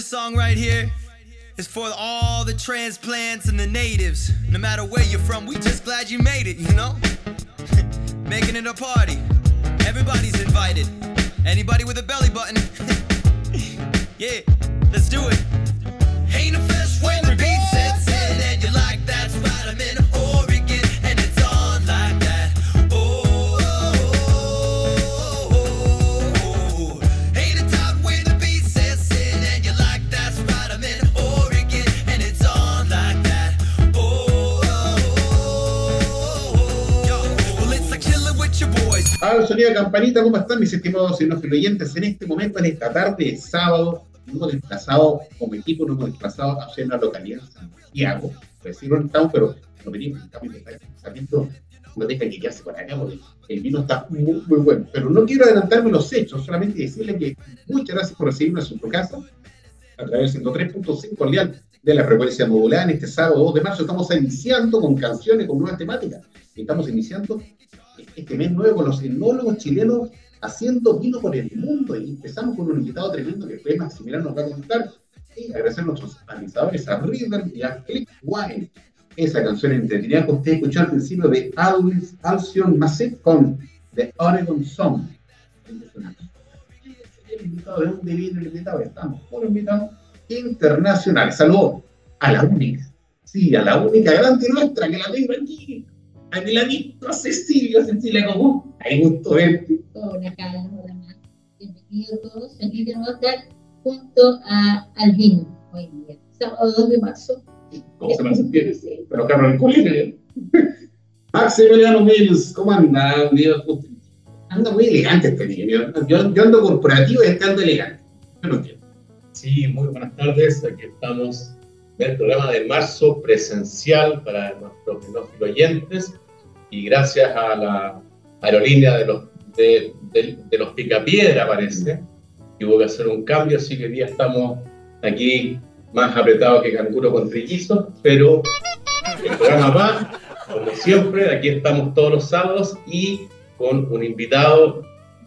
This song right here is for all the transplants and the natives. No matter where you're from, we just glad you made it, you know? Making it a party. Everybody's invited. Anybody with a belly button? yeah, let's do it. Al sonido de campanita, ¿cómo están mis estimados no oyentes? En este momento, en esta tarde de sábado, nos hemos desplazado como equipo, nos hemos desplazado hacia una localidad Santiago. Sí, no estamos, pero no venimos en cambio de pensamiento, no deja que quedarse por acá, porque el vino está muy, muy bueno. Pero no quiero adelantarme los hechos, solamente decirle que muchas gracias por recibirnos en su casa a través del 103.5 Leal de la frecuencia modulada en este sábado 2 de marzo. Estamos iniciando con canciones, con nuevas temáticas. Estamos iniciando este mes nuevo con los enólogos chilenos haciendo vino por el mundo. Y empezamos con un invitado tremendo que fue Maximiliano nos va a contar. Y agradecer a nuestros analizadores, a River y a Click Wine. Esa canción entretenida que usted escuchó al principio de Alvis Alcion Masset con The Oregon Song. El invitado, ¿de viene el invitado? Estamos con invitados internacionales. Saludos a la única, sí, a la única grande nuestra que la tengo aquí. Aquí la visto Cecilia, Cecilia, ¿cómo? Hay gusto verte. Hola, Carlos, hola, Mar. Bienvenidos todos. Feliz de nuevo estar junto a, al vino hoy día, sábado 2 de marzo. ¿Cómo se me hace bien? Pero Carlos, el colegio. Maximiliano Mills, ¿cómo anda? Anda muy elegante este niño. Yo, yo ando corporativo y este ando elegante. Yo no entiendo. Sí, muy buenas tardes. Aquí estamos el programa de marzo presencial para nuestros oyentes. Y gracias a la aerolínea de los, de, de, de los Picapiedra, parece, que hubo que hacer un cambio, así que hoy día estamos aquí más apretados que canguro con trillizos, pero el programa va, como siempre, aquí estamos todos los sábados y con un invitado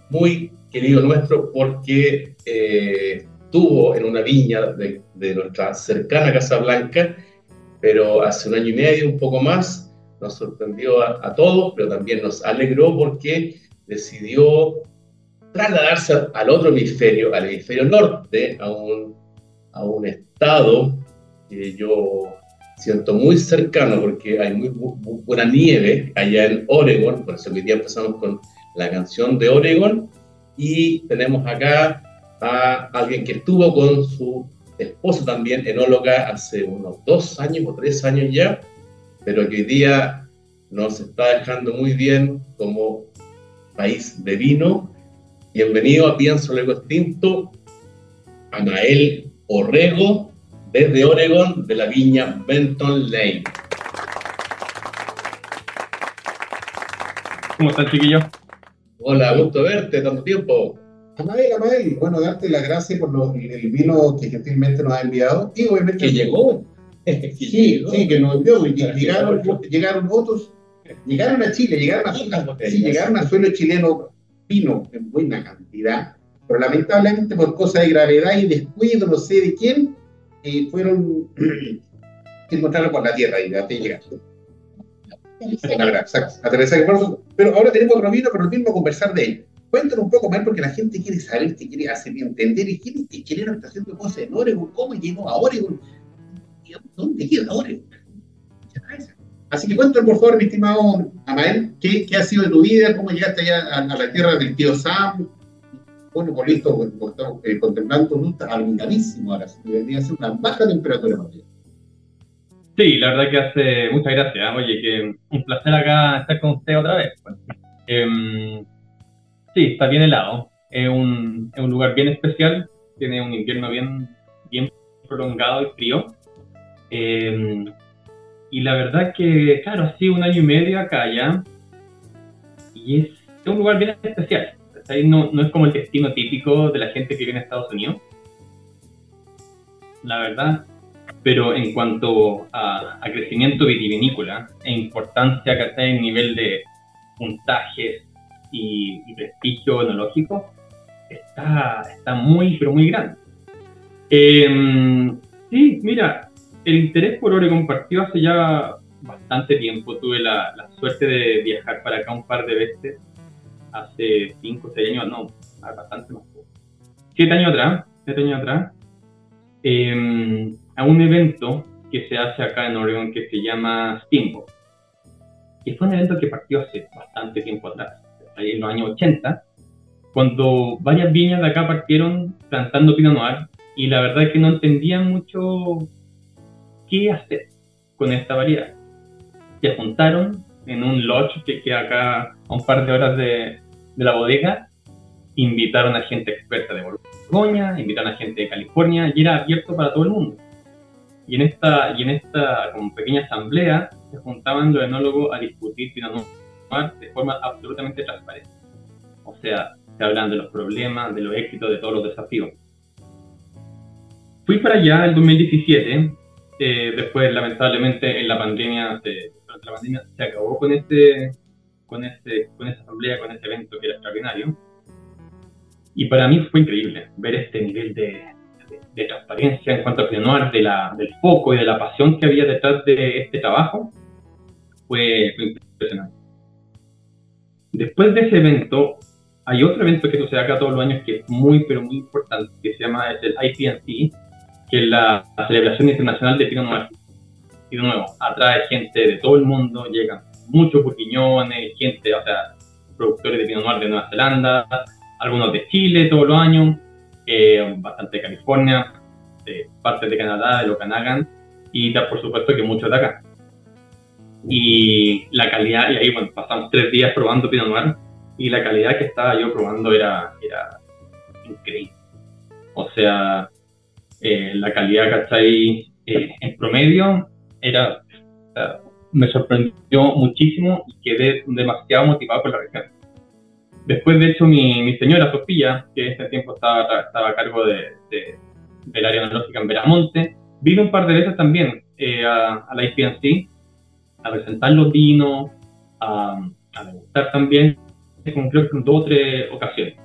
muy querido nuestro porque eh, estuvo en una viña de, de, nuestra cercana Casa Blanca, pero hace un año y medio, un poco más, nos sorprendió a, a todos, pero también nos alegró porque decidió trasladarse al otro hemisferio, al hemisferio norte, a un, a un estado que yo siento muy cercano porque hay muy, muy, buena nieve allá en Oregon, por eso hoy día empezamos con la canción de Oregon y tenemos acá a alguien que estuvo con su esposo también, enóloga, hace unos dos años o tres años ya, pero que hoy día nos está dejando muy bien como país de vino. Bienvenido a Pienso Luego Extinto, Anael Orrego, desde Oregon, de la viña Benton Lane. ¿Cómo están, chiquillos? Hola, gusto verte, tanto tiempo. Amael, Amael, bueno, darte las gracias por lo, el vino que gentilmente nos ha enviado y obviamente... Que llegó. que sí, llegó. sí, que nos envió. Y llegaron, llegaron otros, llegaron a Chile, llegaron a, sí, llegaron a suelo chileno vino en buena cantidad, pero lamentablemente por cosas de gravedad y descuido, no sé de quién, eh, fueron se encontraron por la tierra y de hasta llegar. Pero ahora tenemos otro vino, pero el mismo conversar de él. Cuéntanos un poco más porque la gente quiere saber, te quiere hacer entender y quiere que chileno está haciendo cosas en Oregon, cómo llegó a Oregon, dónde queda Oregon. Así que cuéntanos por favor, mi estimado Amael, ¿qué, ¿qué, ha sido de tu vida? ¿Cómo llegaste allá a, la tierra del tío Sam? Bueno, por estamos eh, contemplando un algo ahora, debería ser una baja temperatura más bien. Sí, la verdad que hace muchas gracias. Oye, que un placer acá estar con usted otra vez. Em, sí, está bien helado. Es un, es un lugar bien especial. Tiene un invierno bien, bien prolongado y frío. Em, y la verdad que, claro, ha sido un año y medio acá ya. Y es, un lugar bien especial. No, no es como el destino típico de la gente que viene a Estados Unidos. La verdad, pero en cuanto a, crecimiento vitivinícola e importancia que está en nivel de puntajes y, prestigio enológico, está, está muy, pero muy grande. Em, sí, mira, el interés por Oregon partió hace ya bastante tiempo. Tuve la, suerte de viajar para acá un par de veces, hace 5 o 6 años, no, bastante más. 7 años atrás, 7 años atrás. Eh, a un evento que se hace acá en Oregon que se llama Steamboat. Y fue un evento que partió hace bastante tiempo atrás, en los años 80, cuando varias viñas de acá partieron plantando Pinot Noir y la verdad es que no entendían mucho qué hacer con esta variedad. Se juntaron en un lodge que queda acá a un par de horas de, de la bodega, invitaron a gente experta de Borgoña, invitaron a gente de California y era abierto para todo el mundo. Y en esta, y en esta como pequeña asamblea se juntaban los enólogos a discutir Pinot Noir de forma absolutamente transparente. O sea, se hablan de los problemas, de los éxitos, de todos los desafíos. Fui para allá en 2017, eh, después lamentablemente en la pandemia, se, la pandemia se acabó con este, con este, con esa asamblea, con ese evento que era extraordinario. Y para mí fue increíble ver este nivel de, de transparencia en cuanto a Pinot de la, del foco y de la pasión que había detrás de este trabajo, fue, impresionante. Después de ese evento, hay otro evento que sucede acá todos los años que es muy, pero muy importante, que se llama es el IPNC, que es la, celebración internacional de Pinot Noir. Y de nuevo, atrae gente de todo el mundo, llegan muchos burguiñones, gente, o sea, productores de Pinot Noir de Nueva Zelanda, algunos de Chile todos los años, eh, bastante de California, de partes de Canadá, de Okanagan, y por supuesto que muchos de acá. Y la calidad, y ahí bueno, pasamos tres días probando Pinot Noir, y la calidad que estaba yo probando era, era increíble. O sea, eh, la calidad, ¿cachai? Eh, en promedio era, me sorprendió muchísimo y quedé demasiado motivado por la región. Después, de hecho, mi, mi señora Sofía, que en ese tiempo estaba, estaba a cargo de, del área analógica en Veramonte, vino un par de veces también eh, a, la IPNC a presentar los vinos, a, a degustar también, creo que en dos o tres ocasiones.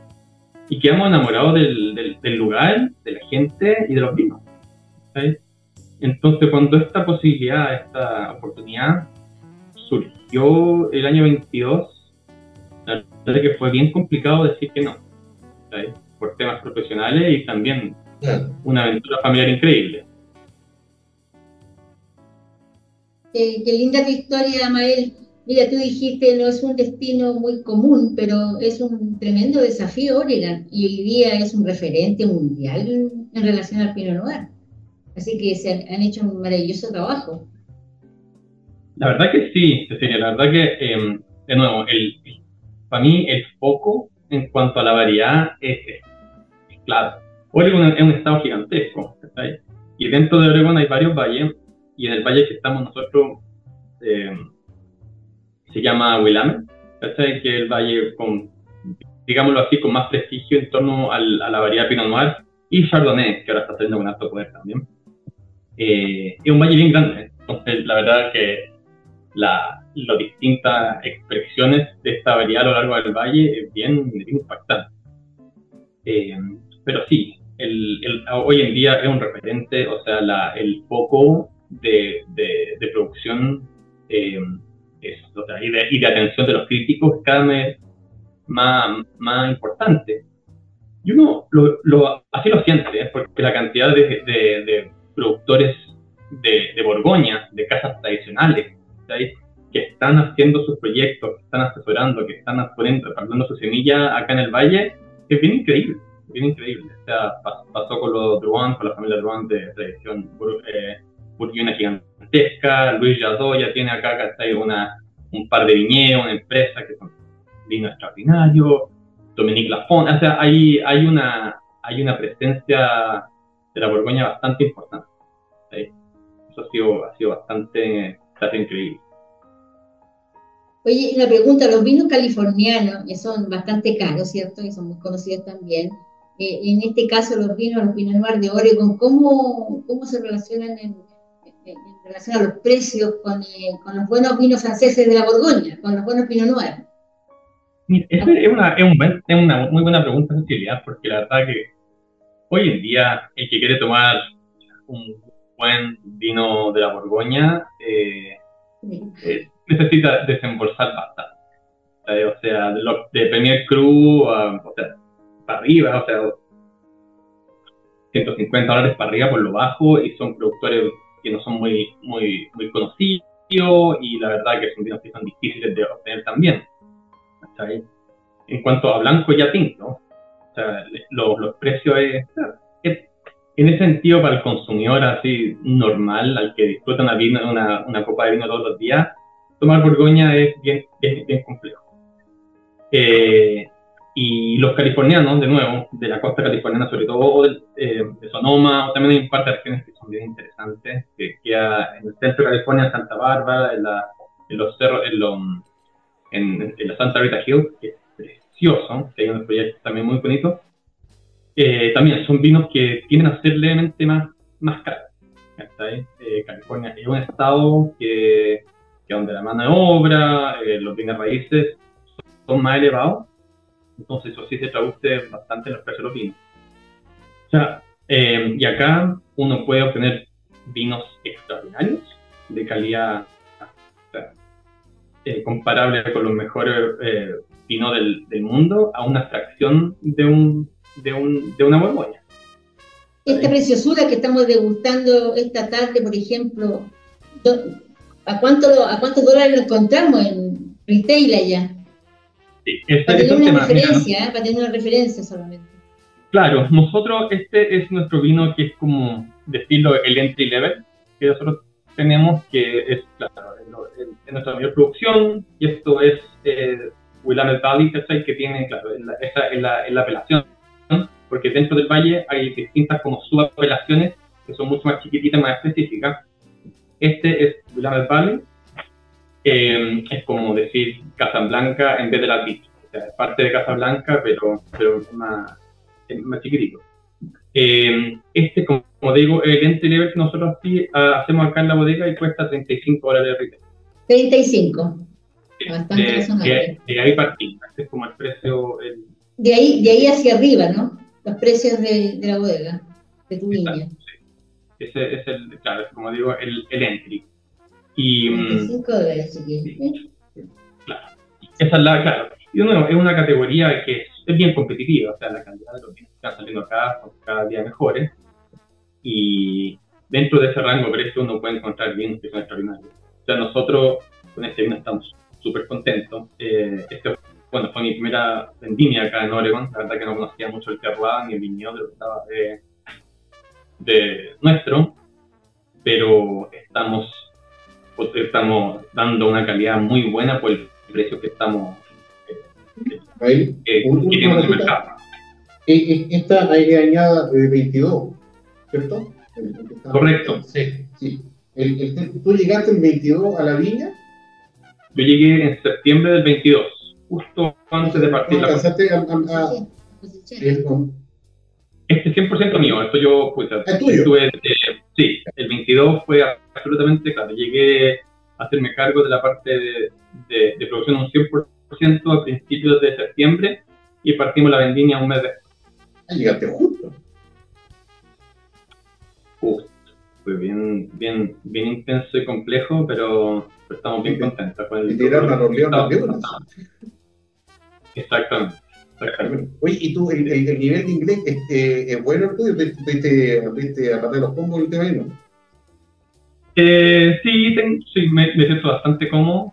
Y quedamos enamorados del, del, lugar, de la gente y de los vinos. Entonces, cuando esta posibilidad, esta oportunidad surgió el año 22, la verdad que fue bien complicado decir que no, por temas profesionales y también una aventura familiar increíble. Qué linda tu historia, Mael. Mira, tú dijiste, no es un destino muy común, pero es un tremendo desafío Oregon y hoy día es un referente mundial en relación al Pinot Noir. Así que se han, hecho un maravilloso trabajo. La verdad que sí, Cecilia, la verdad que, em, de nuevo, el, para mí el foco en cuanto a la variedad es, claro. Oregon es un estado gigantesco, y dentro de Oregon hay varios valles, y en el valle que estamos nosotros eh, se llama Willamette, que es el valle con, digámoslo así, con más prestigio en torno a la variedad Pinot Noir, y Chardonnay, que ahora está saliendo con alto poder también. Eh, es un valle bien grande, entonces la verdad que la, las distintas expresiones de esta variedad a lo largo del valle es bien, impactante. Eh, pero sí, el, hoy en día es un referente, o sea, la, el foco de, de, producción eh, y, de, y, de, atención de los críticos cada vez más, más importante. Y uno lo, lo, así lo siente, ¿eh? porque la cantidad de, de productores de, Borgoña, de casas tradicionales, que están haciendo sus proyectos, que están asesorando, que están poniendo, hablando su semilla acá en el valle, es bien increíble, bien increíble. O sea, pasó con los Druan, con la familia Druan de tradición eh, gigante, gigantesca. Luis Jadot ya tiene acá. Una, un par de viñedos, una empresa que son vinos extraordinarios. Dominique Lafont, o sea, hay, hay, una, hay una presencia de la Borgoña bastante importante. Eso ha sido, ha sido bastante, bastante increíble. Oye, la pregunta, los vinos californianos, que son bastante caros, ¿cierto? Y son muy conocidos también. Eh, en este caso, los vinos, los Pinot Noir de Oregon, ¿cómo, cómo se relacionan en, relación a los precios con, eh, con, los buenos vinos franceses de la Borgoña, con los buenos Pinot Noir? es, una, es, un es, una muy buena pregunta, Cecilia, porque la verdad que hoy en día el que quiere tomar un buen vino de la Borgoña eh, eh, necesita desembolsar bastante. o sea, de, de Premier Cru, o sea, para arriba, o sea, 150 dólares para arriba por lo bajo, y son productores que no son muy, muy, muy conocidos, y la verdad que son vinos que son difíciles de obtener también. En cuanto a blanco y a tinto, o sea, los, los precios es, en ese sentido para el consumidor así normal, al que disfruta una, vino, una, una copa de vino todos los días, tomar Borgoña es bien, bien complejo. Eh, y los californianos, de nuevo, de la costa californiana, sobre todo eh, de Sonoma, o también hay un par de regiones que son bien interesantes, que queda en el centro de California, en Santa Bárbara, en, la, en los cerros, en, en, la Santa Rita Hill, que es precioso, que hay unos proyectos también muy bonitos. Eh, también son vinos que tienden a ser levemente más, más caros. Eh, California es un estado que que donde la mano de obra, eh, los bienes raíces son más elevados, entonces eso sí se traduce bastante en los precios de los vinos. O sea, eh, y acá uno puede obtener vinos extraordinarios, de calidad eh, comparable con los mejores vinos del, del, mundo, a una fracción de, un, de, un, de una borgoña. Esta preciosura que estamos degustando esta tarde, por ejemplo, ¿A, cuánto, ¿A cuántos dólares lo encontramos en retail allá? Sí, este, para tener una referencia, ¿eh? para tener una referencia solamente. Claro, nosotros, este es nuestro vino que es como de estilo el entry level, que nosotros tenemos, que es, claro, en, nuestra mayor producción, y esto es eh, Willamette Valley, que tiene, claro, esa es la, la, apelación, porque dentro del valle hay distintas como subapelaciones que son mucho más chiquititas, más específicas, este es Willamette Valley, eh, es como decir Casablanca en vez de la Beach. O sea, es parte de Casablanca, pero, pero más, más chiquitito. Eh, este, como, digo, el entry level que nosotros ah, hacemos acá en la bodega y cuesta 35 dólares de retail. 35. Bastante de, razonable. De, ahí partimos. Este es como el precio. De, ahí, de ahí hacia arriba, ¿no? Los precios de, de la bodega, de tu línea. Ese es el, claro, como digo, el, el entry. Y, 25 mm, Claro. Esa es la, claro. Y uno, es una categoría que es, bien competitiva, o sea, la calidad de los vinos que están saliendo acá son cada día mejores. Y dentro de ese rango de precio uno puede encontrar vinos que son extraordinarios. O sea, nosotros con este vino estamos súper contentos. Eh, este, bueno, fue mi primera vendimia acá en Oregon. La verdad que no conocía mucho el terroir ni el viñedo de lo que estaba eh, de nuestro, pero estamos, estamos dando una calidad muy buena por el precio que estamos eh, eh, en el mercado. Eh, esta hay añada de 22, ¿cierto? Correcto. Sí, sí. El, ¿Tú llegaste el 22 a la viña? Yo llegué en septiembre del 22, justo antes de partir la... Este es 100% mío, esto yo, pues, estuve, eh, sí, el 22 fue absolutamente claro, llegué a hacerme cargo de la parte de, de, producción un 100% a principios de septiembre y partimos la vendimia un mes después. Ah, llegaste justo. Justo, fue bien, bien, bien intenso y complejo, pero, estamos bien contentos con el... Y tiraron a los leones Exactamente. Oye, ¿y tú, el, el, nivel de inglés este, es bueno el tuyo? ¿Viste, aparte de los combos el tema, no? Eh, sí, sí me, siento bastante cómodo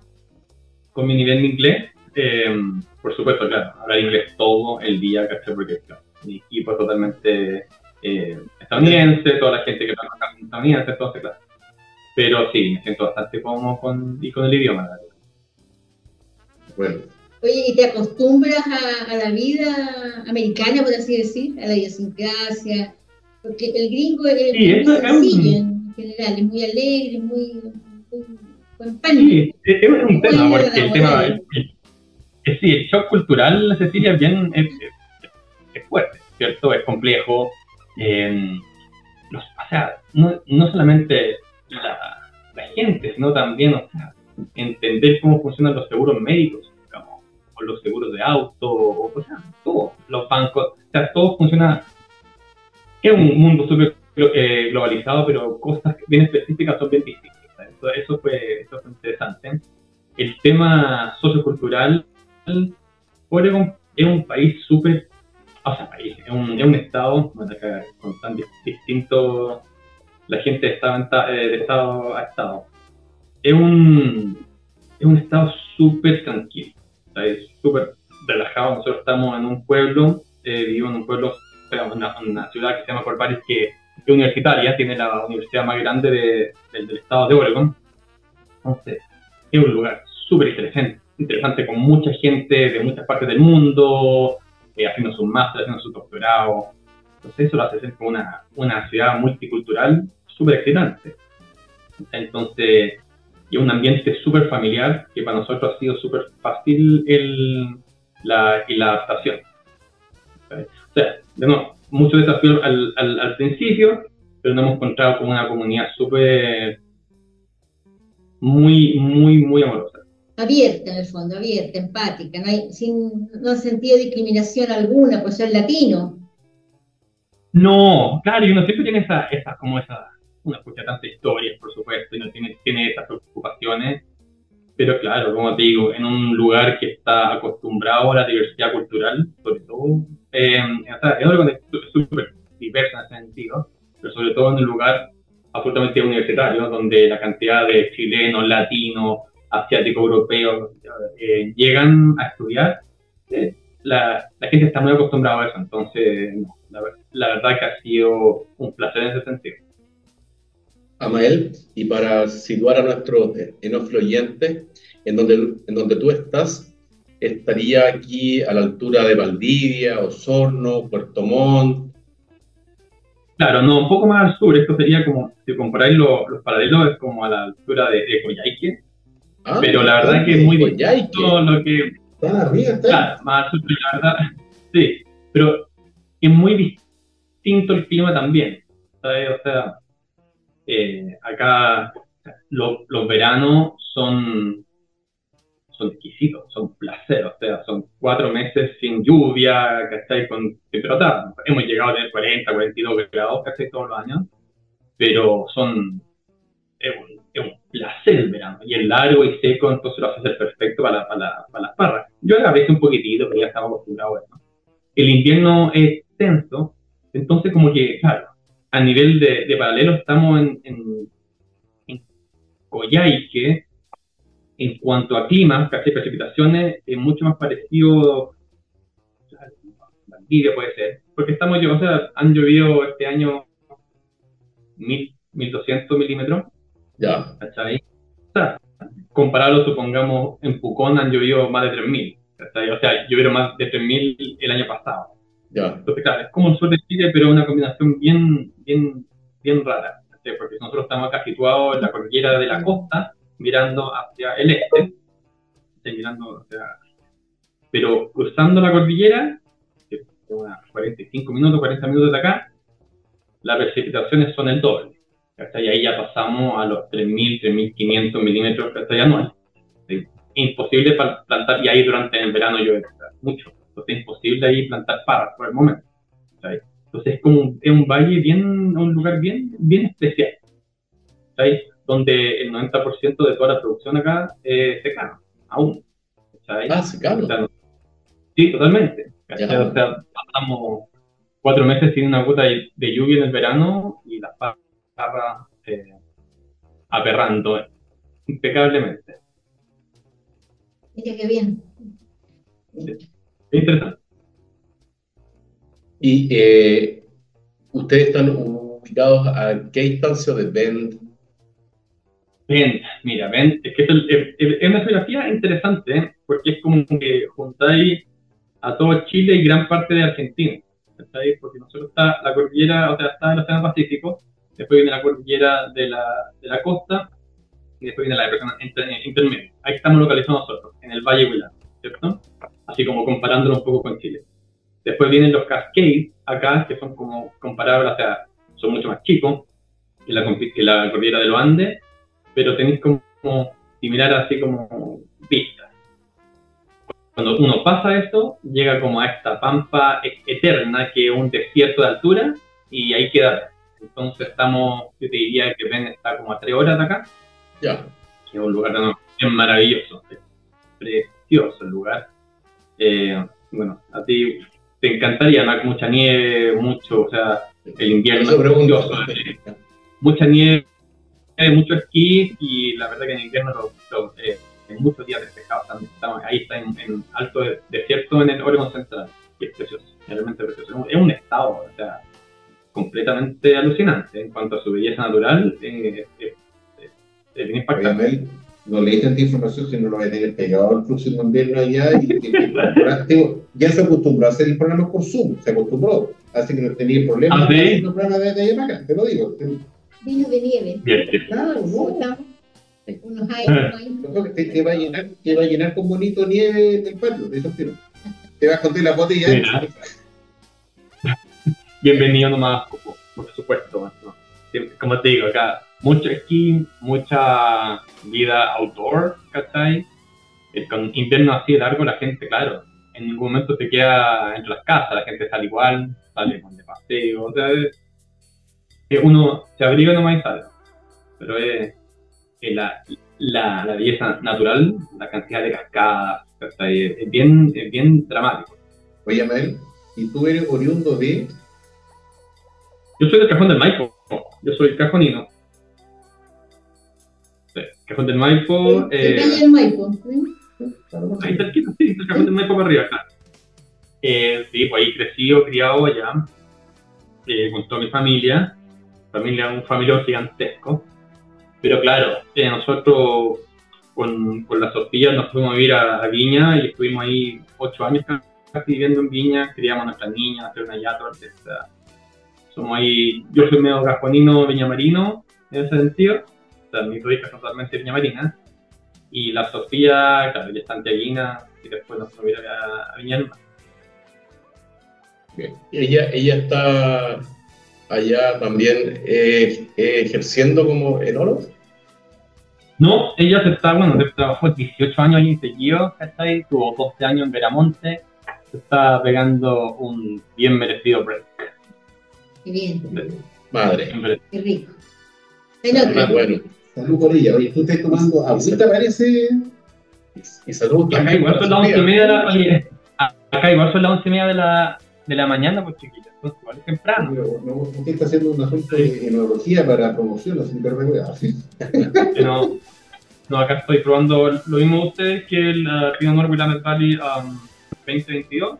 con mi nivel de inglés. Eh, por supuesto, claro, hablar inglés todo el día, ¿cachai? Porque claro, mi equipo es totalmente eh, estadounidense, toda la gente que trabaja es estadounidense, entonces, claro. pero sí, me siento bastante cómodo con, y con el idioma. Bueno. Oye, ¿y te acostumbras a, la vida americana, por así decir, a la idiosincrasia? Porque el gringo es, muy sencillo en general, es muy alegre, muy, muy, Sí, es, un tema, porque el tema, es, sí, el shock cultural, Cecilia, es bien, es, fuerte, ¿cierto? Es complejo. Eh, los, o sea, no, no solamente la, la, gente, sino también, o sea, entender cómo funcionan los seguros médicos, o los seguros de auto, o, o sea, todo, los bancos, o sea, todo funciona. Es un mundo súper eh, globalizado, pero cosas bien específicas son bien distintas. Eso, eso, fue, eso fue interesante. El tema sociocultural, Oregon es un país súper, o sea, país, es un, es un estado con tan distinto la gente de estado, eh, de estado a estado es un, es un estado súper tranquilo, es súper relajado. Nosotros estamos en un pueblo, eh, vivo en un pueblo, una, una ciudad que se llama Corvallis, que es universitaria, tiene la universidad más grande de, del, estado de Oregon. Entonces, es un lugar súper interesante, interesante con mucha gente de muchas partes del mundo, eh, haciendo su máster, haciendo su doctorado. Entonces, eso lo hace ser como una, una ciudad multicultural súper excitante. Entonces, y un ambiente súper familiar que para nosotros ha sido súper fácil el, la, y la adaptación. O sea, de nuevo, mucho desafío al, al, al, principio, pero nos hemos encontrado con una comunidad súper, muy, muy, muy amorosa. Abierta en el fondo, abierta, empática, no, hay, sin, no ha sentido discriminación alguna por ser latino. No, claro, y uno siempre tiene esa, esa como esa uno escucha tantas historias, por supuesto, y no tiene, tiene esas preocupaciones, pero claro, como te digo, en un lugar que está acostumbrado a la diversidad cultural, sobre todo, eh, es súper diversa en ese sentido, pero sobre todo en un lugar absolutamente universitario, donde la cantidad de chilenos, latinos, asiáticos, europeos eh, llegan a estudiar, eh, la, la, gente está muy acostumbrada a eso, entonces la, la verdad que ha sido un placer en ese sentido. Amael, y para situar a nuestros enofloyentes, en donde, en donde tú estás, estaría aquí a la altura de Valdivia, Osorno, Puerto Montt. Claro, no, un poco más al sur, esto sería como, si comparáis los, los paralelos, es como a la altura de, de Coyhaique, ah, pero la verdad es que es muy distinto lo que... Está arriba, está. Claro, más al sur, la verdad, sí, pero es muy distinto el clima también, ¿sabes? O sea, eh, acá los veranos son, son exquisitos, son placer, o sea, son cuatro meses sin lluvia, ¿cachai? Con temperatura, hemos llegado a tener 40, 42 grados, casi Todos los años, pero son, es un, placer el verano, y es largo y seco, entonces lo hace ser perfecto para, para, para las parras. Yo a veces un poquitito, pero ya estaba acostumbrado a eso. El invierno es tenso, entonces como que, claro, a nivel de, paralelo estamos en, en, en Coyhaique, en cuanto a clima, casi precipitaciones, es mucho más parecido a Valdivia puede ser, porque estamos, o sea, han llovido este año 1200 milímetros. Ya. ¿Cachai? O sea, comparado, supongamos, en Pucón han llovido más de 3000. O sea, llovieron más de 3000 el año pasado. Entonces, claro, es como el sur de Chile, pero una combinación bien, bien, bien rara, porque nosotros estamos acá situados en la cordillera de la costa, mirando hacia el este, mirando, pero cruzando la cordillera, que unas 45 minutos, 40 minutos de acá, las precipitaciones son el doble. Y ahí ya pasamos a los 3.000, 3.500 milímetros anuales. Es imposible plantar, y ahí durante el verano llueve mucho. Entonces es imposible ahí plantar parras por el momento. Entonces es como un, es un valle bien, un lugar bien, bien especial, donde el 90% de toda la producción acá es secano, aún. Ah, secano. sí, totalmente. O sea, pasamos cuatro meses sin una gota de, lluvia en el verano y las parras eh, aperrando impecablemente. Mira qué bien. Interesante. ¿Y eh, ustedes están ubicados a qué distancia de Bend? Vent, mira, Vent, es que es, es, una geografía interesante ¿eh? porque es como que juntáis a todo Chile y gran parte de Argentina. Porque nosotros está la cordillera, o sea, está en el Océano Pacífico, después viene la cordillera de la, de la costa y después viene la depresión intermedia. Ahí estamos localizados nosotros, en el Valle Huilán, ¿cierto? Así como comparándolo un poco con Chile. Después vienen los Cascades, acá, que son como comparables, o sea, son mucho más chicos que la, que la cordillera de los Andes, pero tenéis como similar así como vistas. Cuando uno pasa esto, llega como a esta pampa e-, eterna, que es un desierto de altura, y ahí queda. Entonces estamos, yo te diría que Ben está como a tres horas de acá. Ya. Que es un lugar es maravilloso, es precioso el lugar. Eh, bueno, a ti te encantaría, ¿no? Mucha nieve, mucho, o sea, el invierno es precioso. Eh, mucha nieve, mucho esquí y la verdad que en invierno lo, eh, en muchos días despejados también. Estamos, ahí está en, alto desierto en el Oregon Central, y es precioso, realmente precioso. Es un estado, o sea, completamente alucinante en cuanto a su belleza natural. Eh, es bien impactante. No leí tanta información si no lo voy a tener pegado al próximo invierno allá y, ya se acostumbró a hacer el programa por Zoom, se acostumbró, así que no tenía problemas ¿Ah, sí? el programa de, allá para acá, te lo digo. Vino de nieve. Bien. Claro, no. Unos aires, te, te, va a llenar, te va a llenar con bonito nieve en el patio, de esos tiros. Te vas a contar la botella. Bienvenido nomás, por supuesto. Como te digo, acá mucho esquí, mucha vida outdoor, ¿cachai? Eh, con invierno así largo, la gente, claro, en ningún momento se queda entre las casas, la gente sale igual, sale con de paseo, o sea, uno se abriga nomás y sale. Pero es, la, la, la, belleza natural, la cantidad de cascadas, es, bien, es bien dramático. Oye, Mel, ¿y tú eres oriundo de...? Yo soy del Cajón del Maipo, yo soy cajonino. Sí, Cajón del Maipo... Eh, el Maipo? Ahí cerquita, sí, el Cajón del Maipo para arriba, claro. Eh, sí, pues ahí crecido, criado allá, eh, con toda mi familia, familia, un familiar gigantesco. Pero claro, eh, nosotros con, con la Sofía nos fuimos a vivir a, Viña y estuvimos ahí ocho años casi viviendo en Viña, criamos a nuestras niñas, hacer una yato, somos ahí, yo soy medio gasconino viñamarino en ese sentido, dos hijas son totalmente viñamarinas, y la Sofía, claro, ya está en Teaguina, y después nos fuimos a vivir a, a Viña Ella, ella está allá también eh, ejerciendo como enólogo? No, ella se está, bueno, trabajó 18 años ahí seguido, ahí, Tuvo 12 años en Veramonte, se está pegando un bien merecido break. Qué bien. Madre. Qué rico. Ah, bueno. Salud por ella. Oye, tú estás tomando agüita, parece. Y, salud Acá igual son las once y media de la, acá igual son las once y media de la, de la mañana, pues chiquita. Entonces, igual es temprano. No, usted está haciendo un asunto de enología para promoción, así que No, no, acá estoy probando lo mismo de ustedes que el uh, Pinot Noir Willamette Valley um, 2022.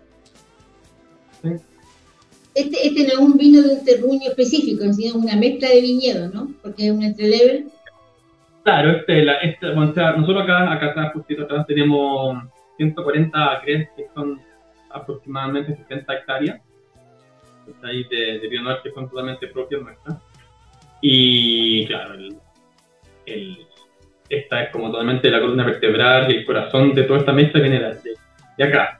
¿Sí? Este, este no es un vino de un terruño específico, sino una mezcla de viñedo, ¿no? Porque es un entrelevel. Claro, este, la, este, bueno, o sea, nosotros acá, acá atrás, justito atrás, tenemos 140 acres, que son aproximadamente 70 hectáreas ahí de, de que son totalmente propias nuestras. Y claro, el, esta es como totalmente la columna vertebral y el corazón de toda esta mesa viene de, de acá.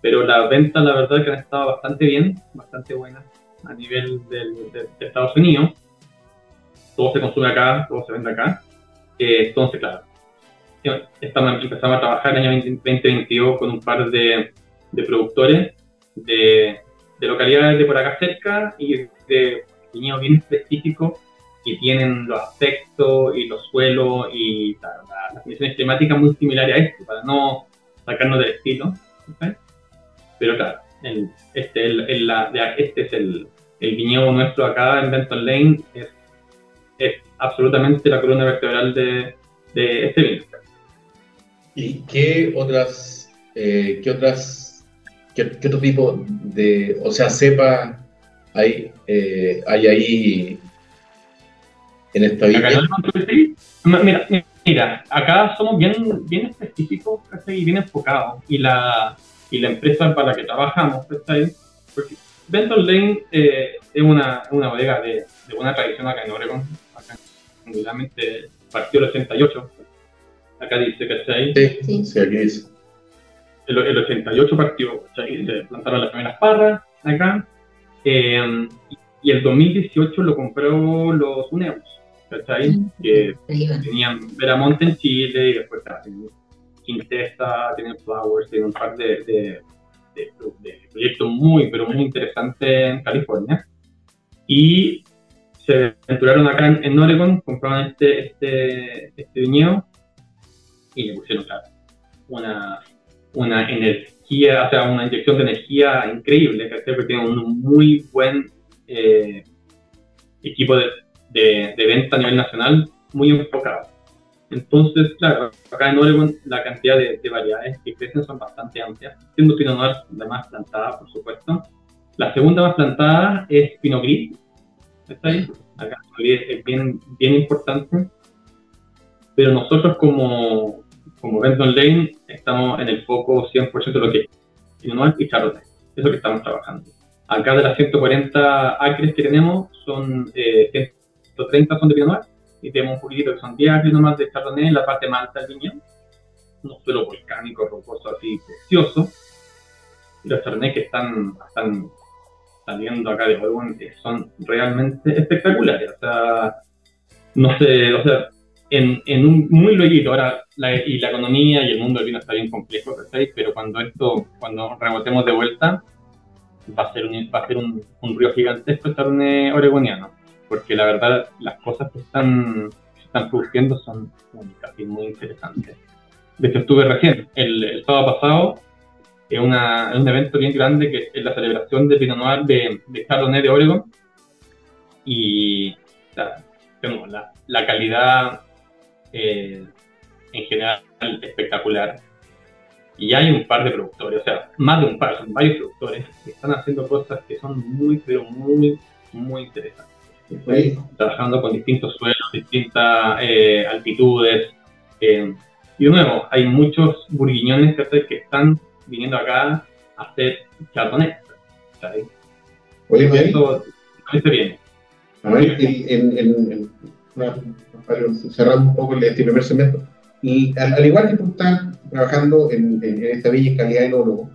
pero las ventas la verdad que han estado bastante bien, bastante buenas a nivel del, de, Estados Unidos. Todo se consume acá, todo se vende acá. Eh, entonces, claro, estamos, empezamos a trabajar en el año 2022 con un par de, de productores de, de, localidades de por acá cerca y de viñedos bien específicos que tienen los aspectos y los suelos y las condiciones climáticas muy similares a esto, para no sacarnos del estilo. Pero claro, este, el, la, este es el, el viñedo nuestro acá en Benton Lane, es, es absolutamente la columna vertebral de, de este vino. ¿Y qué otras, eh, qué otras, qué, otro tipo de, o sea, cepa hay, eh, hay ahí en esta viña? Mira, mira, acá somos bien, bien específicos y bien enfocados. Y la, y la empresa para la que trabajamos, porque Benton Lane eh, es una, una bodega de, de, buena tradición acá en Oregon. Realmente partió el 88. Acá dice, ¿cachai? Sí, sí, aquí dice. El, el 88 partió, ¿cachai? Se plantaron las primeras parras acá. Eh, y el 2018 lo compró los UNEUS, ¿cachai? Que tenían Veramonte en Chile y después tienen Quintesta, tienen Flowers, tienen un par de, de, de, proyectos muy, pero muy interesantes en California. Y se aventuraron acá en, Oregon, compraron este, este, este viñedo y le pusieron una, una energía, o sea, una inyección de energía increíble, que porque tiene un muy buen eh, equipo de, de, venta a nivel nacional muy enfocado. Entonces, claro, acá en Oregon la cantidad de, variedades que crecen son bastante amplias, siendo Pinot Noir la más plantada, por supuesto. La segunda más plantada es Pinot Gris, ¿está ahí? Acá es bien, bien importante, pero nosotros como, como Benton Lane estamos en el foco 100% de lo que es Noir y eso es lo que estamos trabajando. Acá de las 140 acres que tenemos, son eh, 130 son de Pinot y tenemos un poquito que son 10 acres nomás de Chardonnay en la parte más alta del viñedo. Un suelo volcánico, rocoso, así precioso. Y los Chardonnay que están, están saliendo acá de Oregon son realmente espectaculares. O sea, no sé, o sea, en, en un muy luego ahora la, y la economía y el mundo del vino está bien complejo, pero cuando esto, cuando rebotemos de vuelta, va a ser un, va a ser un, un río gigantesco estar un oregoniano, porque la verdad las cosas que están, están produciendo son únicas y muy interesantes. De hecho, estuve recién, el, el sábado pasado, en, una, un evento bien grande que es la celebración de Pinot Noir de, de Chardonnay de Oregon, y la, la, la calidad eh, en general espectacular y hay un par de productores, o sea, más de un par, son varios productores que están haciendo cosas que son muy, pero muy, muy interesantes. Trabajando con distintos suelos, distintas eh, altitudes. Eh, y de nuevo, hay muchos burguiñones que están viniendo acá a hacer chardonnay. Oye, Eso, se viene. A ver, en, en, cerrando un poco este primer semestre, y al, igual que tú estás trabajando en, esta bella calidad de enólogo,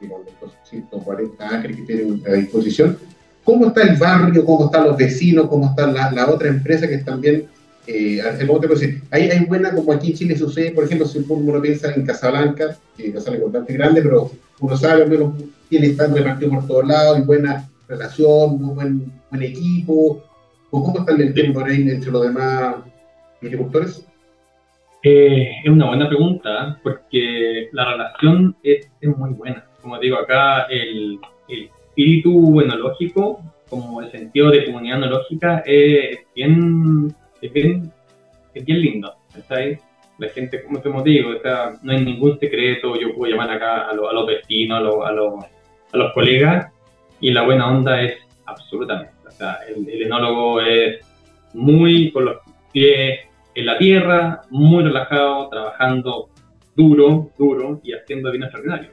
con los 140 acres que tienen a disposición, ¿cómo está el barrio? ¿Cómo están los vecinos? ¿Cómo está la, la otra empresa que también eh, decir, hay, hay buena, como aquí en Chile sucede, por ejemplo, si uno piensa en Casablanca, que Casablanca es bastante grande, pero uno sabe al menos quién está repartido por todos lados, y buena relación, muy buen, buen equipo. ¿Cómo está el tiempo ahí entre los demás agricultores? Eh, es una buena pregunta, porque la relación es, es muy buena. Como digo, acá el, el, espíritu enológico, como el sentido de comunidad enológica, es bien, es bien, es bien lindo. La gente, como te digo, no hay ningún secreto, yo puedo llamar acá a, a los vecinos, a, los, a, los, colegas, y la buena onda es absolutamente. O sea, el, el enólogo es muy con los pies en la tierra, muy relajado, trabajando duro, duro y haciendo bien extraordinario.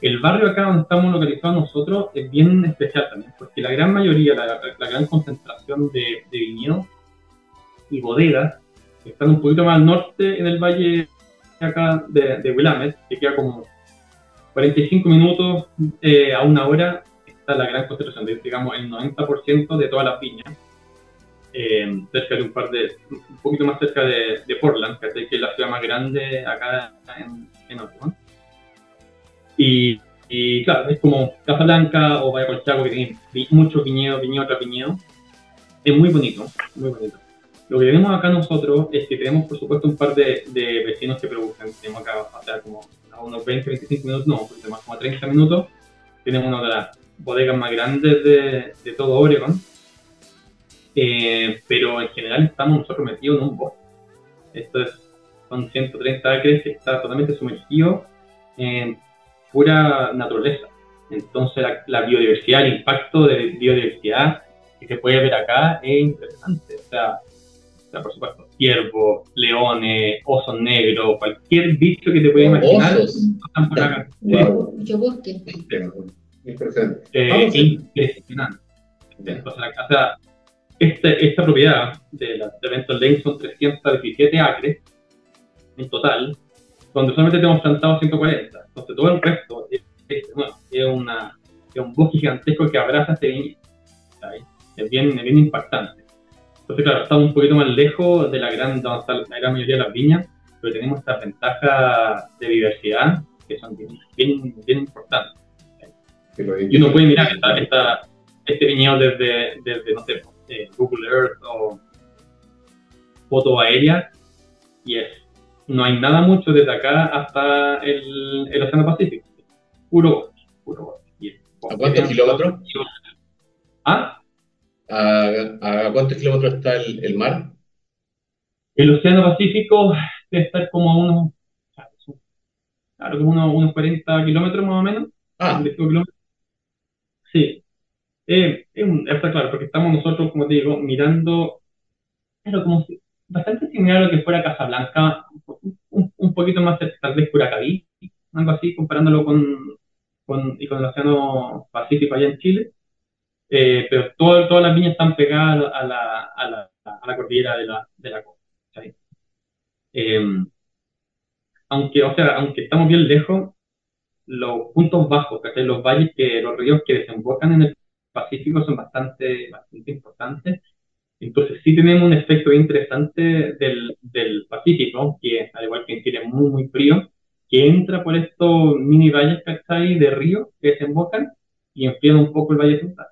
El barrio acá donde estamos localizados nosotros es bien especial también, porque la gran mayoría, la, gran concentración de, de viñedos y bodegas están un poquito más al norte en el valle acá de, de Willamette, que queda como 45 minutos eh, a una hora, está la gran concentración, de, digamos el 90% de todas las viñas eh, cerca de un par de, un poquito más cerca de, Portland, que es la ciudad más grande acá en, en Oregon. Y, claro, es como Casa Blanca o Valle Chaco, que tiene mucho viñedo, viñedo tras. Es muy bonito, muy bonito. Lo que tenemos acá nosotros es que tenemos, por supuesto, un par de, de vecinos que producen. Tenemos acá, o sea, como a unos 20, 25 minutos, no, un más, como a 30 minutos. Tenemos una de las bodegas más grandes de, de todo Oregon eh, pero en general estamos nosotros metidos en un bosque. Esto es, son 130 acres que está totalmente sumergido en pura naturaleza. Entonces la, biodiversidad, el impacto de biodiversidad que se puede ver acá es impresionante. O sea, sea, por supuesto, ciervos, leones, osos negros, cualquier bicho que te puedas imaginar. Osos. Están por acá. Wow. Mucho bosque. Impresionante. Eh, impresionante. O sea, este- esta propiedad de, la, de Benton Lane son 317 acres en total, donde solamente tenemos plantado 140. Entonces, todo el resto es, es, bueno, es, una, es un bosque gigantesco que abraza este viñedo. Es bien, es bien impactante. Entonces, claro, estamos un poquito más lejos de la gran, donde está la gran mayoría de las viñas, pero tenemos estas ventajas de diversidad que son bien, bien, bien importantes. Y uno puede mirar esta, esta- este viñedo desde, desde, no sé, eh, Google Earth o foto aérea y es, no hay nada mucho desde acá hasta el, el Océano Pacífico. Puro bosque, puro bosque. ¿A cuántos kilómetros? Ah, ¿A, a cuántos kilómetros está el, el mar? el Océano Pacífico debe estar como a unos, claro, como unos, unos 40 kilómetros más o menos. Ah, 25 kilómetros. Sí. Eh, está claro, porque estamos nosotros, como te digo, mirando, claro, como si, bastante similar a lo que fuera Casablanca, un, un- un poquito más cerca, tal vez Curacaví, algo así, comparándolo con, con, y con el Océano Pacífico allá en Chile. Eh, pero todas las viñas están pegadas a la, a la, a la cordillera de la, de la costa. ¿cachai? Eh, aunque, o sea, aunque estamos bien lejos, los puntos bajos, ¿cachai? Los valles que, los ríos que desembocan en el Pacífico son bastante, bastante importantes. Entonces sí tenemos un efecto interesante del, del Pacífico, que al igual que en Chile es muy, muy frío, que entra por estos mini valles, ¿cachai? De ríos que desembocan y enfrían un poco el Valle Central.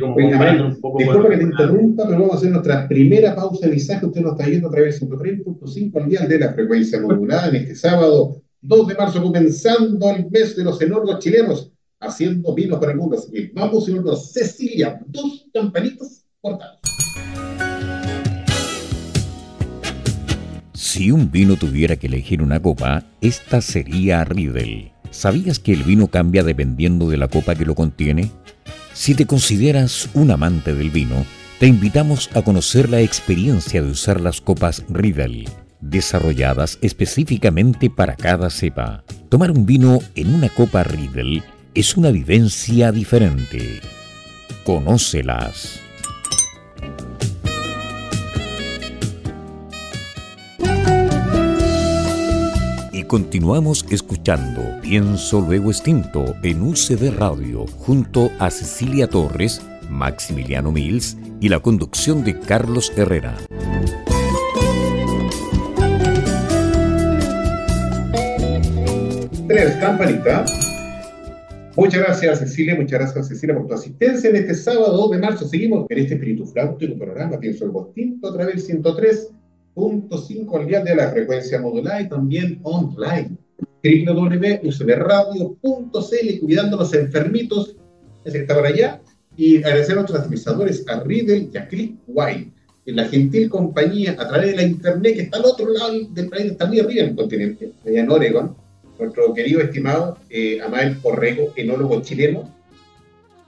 Como un poco disculpa con- que te interrumpa, pero vamos a hacer nuestra primera pausa de visaje. Usted nos está viendo a través del 103.5 al día de la frecuencia modulada en este sábado 2 de marzo, comenzando el mes de los enormes chilenos, haciendo vinos para el mundo. Así que vamos, señor Cecilia, dos campanitas cortadas. Si un vino tuviera que elegir una copa, esta sería Riedel. ¿Sabías que el vino cambia dependiendo de la copa que lo contiene? Si te consideras un amante del vino, te invitamos a conocer la experiencia de usar las copas Riedel, desarrolladas específicamente para cada cepa. Tomar un vino en una copa Riedel es una vivencia diferente. Conócelas. Continuamos escuchando Pienso Luego Extinto en UCB Radio junto a Cecilia Torres, Maximiliano Mills y la conducción de Carlos Herrera. Tres campanitas. Muchas gracias, Cecilia. Muchas gracias, Cecilia, por tu asistencia en este sábado 2 de marzo. Seguimos en este espíritu flautico programa Pienso el Distinto a través del 103.5 al día de la frecuencia modulada y también online. www.ucbradio.cl cuidando los enfermitos. Es que está por allá. Y agradecer a nuestros administradores, a Riddle y a Click White, en la gentil compañía a través de la internet que está al otro lado del país, está muy arriba en el continente, allá en Oregon nuestro querido estimado eh, Amael Corrego, enólogo chileno,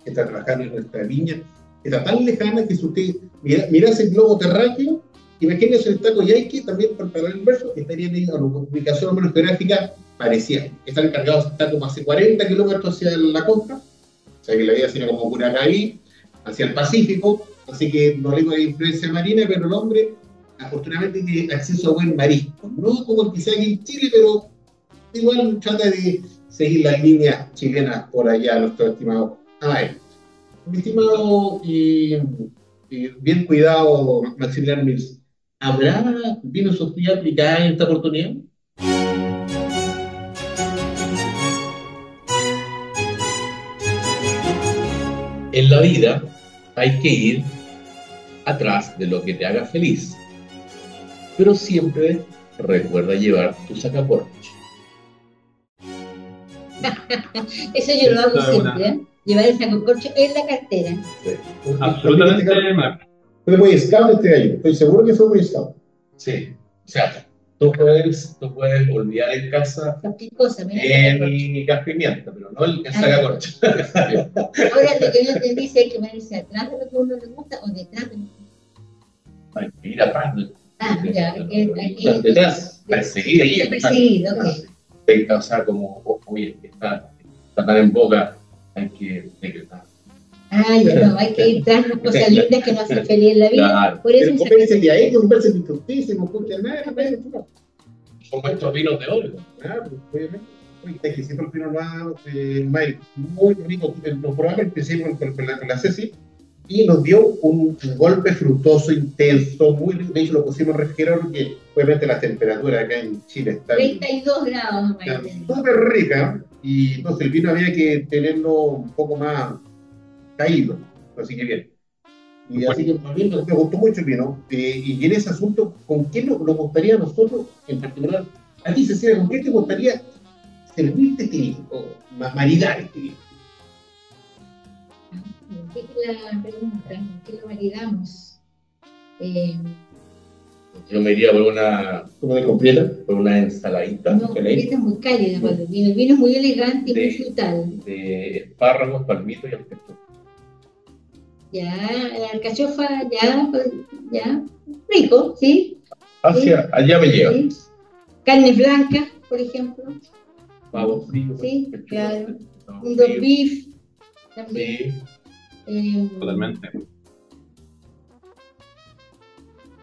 que está trabajando en nuestra viña, que está tan lejana que si usted mira, mirase el globo terráqueo, imagínese el taco Yaiki, también para el inverso, estarían ahí a una ubicación menos geográfica parecida. Están encargados, está como hace 40 kilómetros hacia la costa, o sea que la vida sería como Curacaví, hacia el Pacífico, así que no le digo de influencia marina, pero el hombre afortunadamente tiene acceso a buen marisco. No como que sea aquí en Chile, pero igual trata de seguir las líneas chilenas por allá, nuestro estimado Amael. Mi estimado y, y bien cuidado Maximiliano Mills, ¿habrá vino Sofía aplicada en esta oportunidad? En la vida hay que ir atrás de lo que te haga feliz. Pero siempre recuerda llevar tu sacacorcho. Eso yo lo hago siempre, ¿eh? Llevar el sacocorcho en la cartera. Absolutamente, Marco. Fue muy scout este gallo, estoy seguro que fue muy scout. Sí. O sea, tú puedes, tú puedes olvidar en casa cosa, el gas pimienta, pero no el, el sacacorcho. Ahora lo que no entendí si hay que ponerse atrás de lo que a uno le gusta o detrás de lo que hay que ir atrás. Ah, ya, Detrás, perseguir ahí. Perseguir, ok. O sea, como, oye, está, está tan en boca, hay que decretar. Ya no, hay que ir tras las cosas lindas que nos hacen feliz en la vida. Claro. Por eso Pero converse de ahí, converse disfrutísimo, escuchen nada, nada. Como estos vinos de oro. Claro, obviamente. Está exquisito el pino nuevo, eh, muy rico. Lo probamos al principio con, con la, con la Ceci y nos dio un, un golpe frutoso, intenso, muy rico. De hecho, lo pusimos refrigerado porque obviamente las temperaturas acá en Chile están 32 grados, súper ricas y entonces el vino había que tenerlo un poco más caído. Así que bien. Y así que a mí me me gustó mucho el vino. Eh, y en ese asunto, ¿con qué nos, nos gustaría a nosotros, en particular, a ti, Cecilia, con qué te gustaría servirte este vino? O ma- maridar este vino. ¿Qué es la pregunta? ¿En ¿Qué lo maridamos? Eh, Yo me iría por una, ¿Cómo de completa? por una ensaladita no, esta es muy cálida el vino. El vino es muy elegante y muy frutal. de espárragos, palmitos y alcachofa. Ya, la alcachofa, ya, pues, ya. Rico, ¿sí? Hacia allá me lleva. ¿sí? Carnes blancas, por ejemplo. Pavo frío. Sí, pechuga, claro. Un dos frío. beef también. Sí. Eh, Totalmente.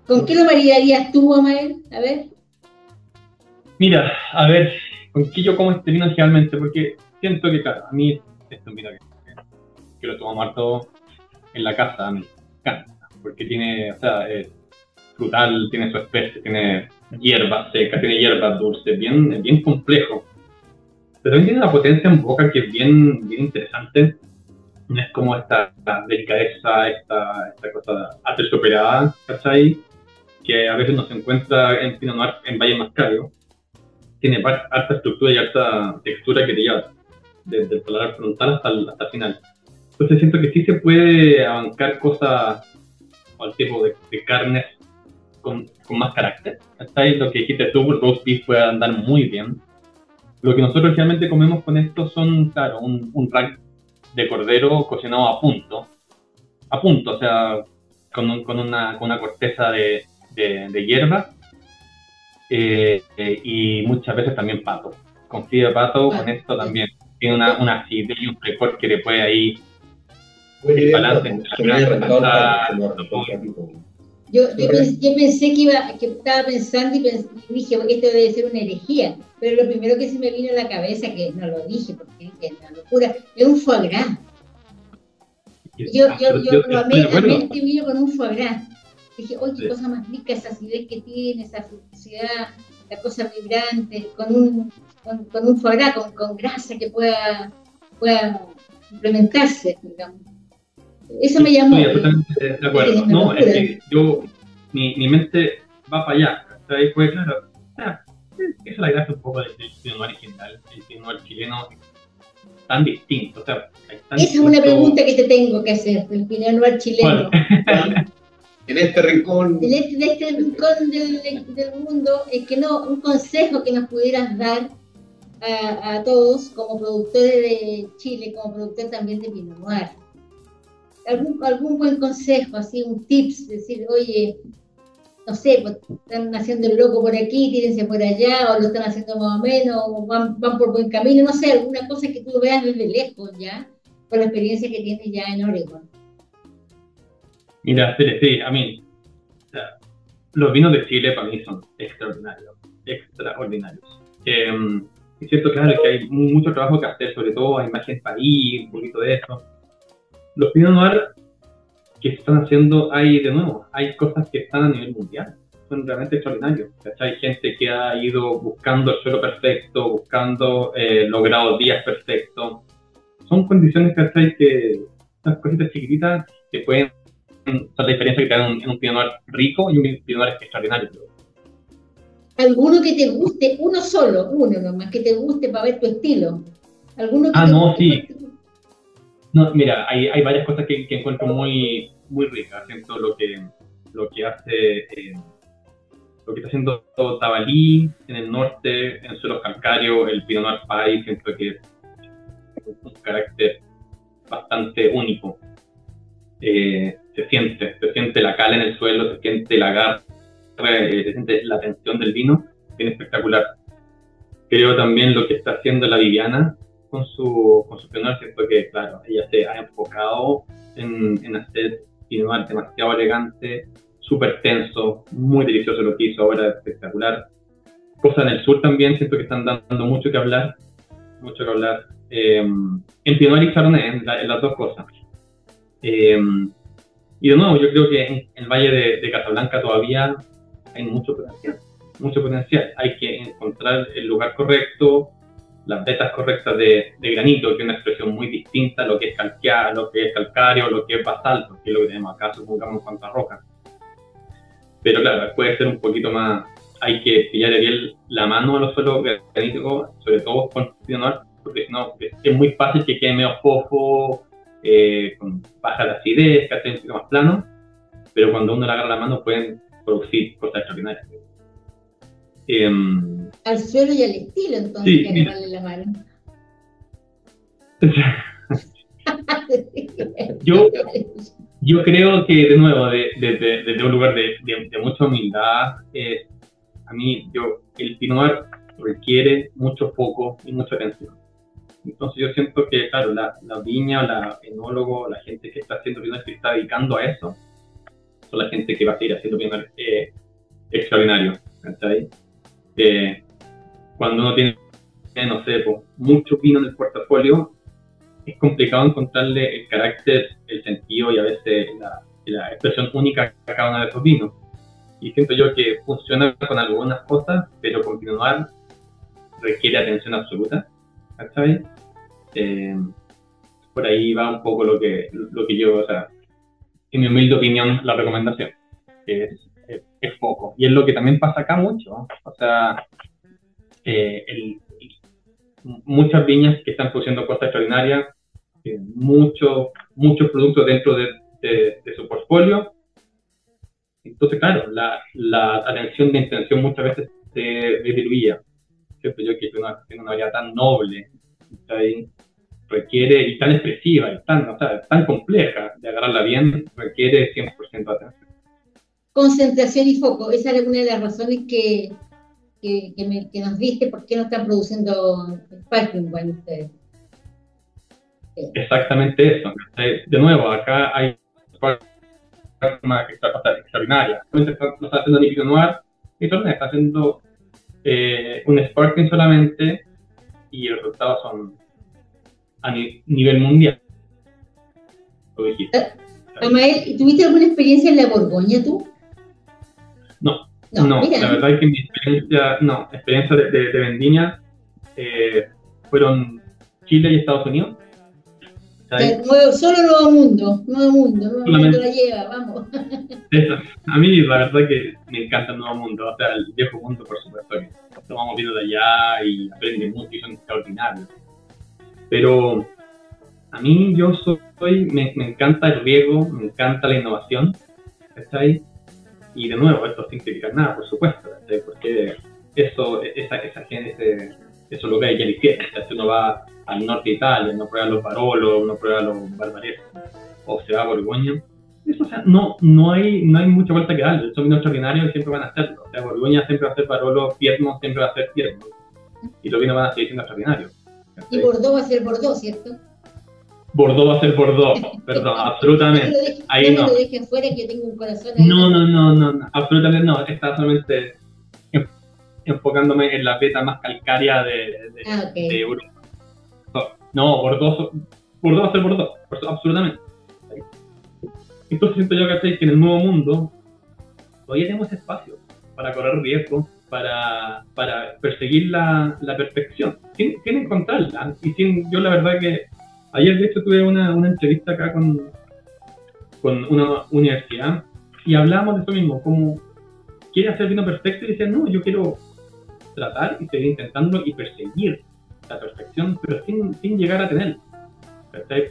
¿Con qué lo maridarías tú, Amael? A ver. Mira, a ver, ¿con qué yo como este vino generalmente? Porque siento que, claro, a mí este es un vino que, que lo tomamos harto en la casa, me encanta, porque tiene, o sea, es frutal, tiene su especie, tiene hierbas secas, tiene hierbas dulces, bien, bien complejo. Pero también tiene una potencia en boca que es bien, bien interesante. Es como esta delicadeza, esta, esta cosa aterciopelada, ¿cachai? Que a veces no se encuentra en Pinot Noir en Valle Mascario tiene harta estructura y harta textura que te lleva desde el paladar frontal hasta el, hasta el final. Entonces siento que sí se puede abancar cosas o el tipo de, de carnes con, con más carácter. Hasta ahí lo que dijiste tú, el roast beef puede andar muy bien. Lo que nosotros realmente comemos con esto son, claro, un, un rack de cordero cocinado a punto. A punto, o sea, con, un- con, una, con una corteza de, de, de hierba eh, eh, y muchas veces también pato. Confío de pato con esto también. Tiene una, una acidez y un frescor que le puede ahí. Yo, yo, Correcto. pens- yo pensé que iba, que estaba pensando y, pens- y dije, esto debe ser una herejía. Pero lo primero que se me vino a la cabeza, que no lo dije porque dije, es una locura, es un foie gras. Yo, yo, yo, lo amé, este vino con un foie gras. Dije, oye, qué Sí. cosa más rica, esa acidez que tiene, esa fructicidad, la cosa vibrante, con un, con, con un foie gras, con, con grasa que pueda, pueda implementarse, digamos. Eso me llamó. Estoy absolutamente de acuerdo. No, es que yo, mi, mi mente va para allá. ¿cachai? Pues claro, ah, esa es la gracia un poco del, del Noir original, el Pinot Noir chileno, tan distinto. O sea, tan Esa es una distinto- pregunta que te tengo que hacer, del Pinot Noir chileno. En este rincón, En este, de este rincón del, del mundo, es que no, un consejo que nos pudieras dar a, a todos como productores de Chile, como productor también de Pinot Noir. Algún, algún buen consejo, así un tips, decir, oye, no sé, pues, están haciendo el loco por aquí, tírense por allá, o lo están haciendo más o menos, o van, van por buen camino, no sé, alguna cosa que tú veas desde lejos ya, por la experiencia que tienes ya en Oregon. Mira, sí, a mí, o los vinos de Chile para mí son extraordinarios, extraordinarios. Eh, es cierto, claro, que hay mu- mucho trabajo que hacer, sobre todo a imagen país, un poquito de eso. Los Pinot Noir que están haciendo, hay de nuevo, hay cosas que están a nivel mundial, son realmente extraordinarios. Hay gente que ha ido buscando el suelo perfecto, buscando eh, logrado días perfectos. Son condiciones, ¿cachai? Que unas cositas chiquititas que pueden son la diferencia que te dan en un Pinot Noir rico y un Pinot Noir extraordinario. alguno que te guste, uno solo, uno nomás, que te guste para ver tu estilo. Alguno que Ah, te no, guste sí. No, mira, hay, hay varias cosas que, que encuentro muy, muy ricas. Siento lo que, lo que hace, eh, lo que está haciendo Tabalí en el norte, en suelos calcáreos, el Pinot Noir País, siento que es un carácter bastante único. eh, se siente, se siente la cal en el suelo, se siente la garra, eh, se siente la tensión del vino, bien espectacular. Creo también lo que está haciendo la Viviana con su, con su pinot, siento que, claro, ella se ha enfocado en, en hacer pinot demasiado elegante, súper tenso, muy delicioso lo que hizo ahora, espectacular. Cosas en el sur también, siento que están dando mucho que hablar, mucho que hablar. Eh, en Pinot y Chardonnay, en, las dos cosas. Eh, y de nuevo, yo creo que en, el Valle de, Casablanca todavía hay mucho potencial, mucho potencial. Hay que encontrar el lugar correcto, las vetas correctas de, granito, que es una expresión muy distinta a lo que es calquea, lo que es calcáreo, lo que es basalto, que es lo que tenemos acá, supongamos en cuanto roca. Pero claro, puede ser un poquito más, hay que pillar bien la mano a los suelos graníticos, sobre todo con Pinot porque no, es muy fácil que quede medio fofo, eh, con baja de acidez, que hace un poquito más plano, pero cuando uno le agarra la mano pueden producir cosas extraordinarias. Em, al suelo y al estilo, entonces, sí, que agarrarle la mano. yo, yo creo que, de nuevo, desde de, un lugar de, mucha humildad, eh, a mí, yo, el Pinot requiere mucho foco y mucha atención. Entonces yo siento que, claro, la, la viña, la enólogo, la gente que está haciendo vinos que está dedicando a eso, son la gente que va a seguir haciendo vinos eh, extraordinario. Eh, cuando uno tiene, no sé, pues, mucho vino en el portafolio, es complicado encontrarle el carácter, el sentido y a veces la, la expresión única a cada uno de esos vinos. Y siento yo que funciona con algunas cosas, pero continuar requiere atención absoluta ¿cachai? Eh, por ahí va un poco lo que, lo que yo, o sea, en mi humilde opinión, la recomendación, es, es, poco. Y es lo que también pasa acá mucho, o sea, eh, muchas viñas que están produciendo cosas extraordinarias, eh, muchos muchos productos dentro de, su portfolio. Entonces, claro, la, la atención de intención muchas veces se diluía. Yo que una, una variedad tan noble, requiere, y tan expresiva, y tan, o sea, tan compleja de agarrarla bien, requiere 100% atención. Concentración y foco, esa es una de las razones que, que, que, nos diste por qué no están produciendo Sparkling Wine ustedes. Exactamente eso. De nuevo, acá hay una extraordinaria. No está haciendo ni Pinot Noir, ni está haciendo eh, un Sparkling solamente y los resultados son a nivel mundial. Eh, ¿tuviste alguna experiencia en la Borgoña tú? No, no, la verdad es que mi experiencia, no, experiencia de, de, vendimia eh, fueron Chile y Estados Unidos. solo Nuevo Mundo, Nuevo Mundo, Nuevo Mundo la lleva, vamos. Eso. A mí la verdad que me encanta el Nuevo Mundo, o sea, el viejo mundo por supuesto que tomamos vino de allá y aprende mucho y son extraordinarios. Pero a mí yo soy, me, me encanta el riego, me encanta la innovación, ¿cachai? Y de nuevo, esto sin criticar nada, por supuesto, ¿cachai? Porque eso, esa, esa gente, eso lo ve ya hicieron, si uno va al norte de Italia, uno prueba los Barolo, uno prueba los Barbaresco, o se va a Borgoña, eso, o sea, no, no, hay, no hay mucha vuelta que darle. Son extraordinarios y siempre van a hacerlo. O sea, Borgoña siempre va a ser Barolo, Pierno siempre va a ser Pierno. Y los vinos van a seguir siendo extraordinarios. Y Bordeaux va a ser Bordeaux, ¿cierto? Bordeaux va a ser Bordeaux, perdón, absolutamente. ahí no. dejen fuera que tengo un corazón No, no, no, no, no, absolutamente no. Está solamente enfocándome en la beta más calcárea de, de, ah, Europa. No, Bordeaux, Bordeaux va a ser Bordeaux, absolutamente. Entonces siento yo que en el nuevo mundo todavía tenemos espacio para correr riesgo, para, para perseguir la, la perfección, sin, encontrarla. Y sin, yo la verdad que ayer de hecho tuve una, una entrevista acá con, con una universidad y hablábamos de eso mismo, como quiere hacer vino perfecto y decían, no, yo quiero tratar y seguir intentándolo y perseguir la perfección, pero sin, sin llegar a tenerla.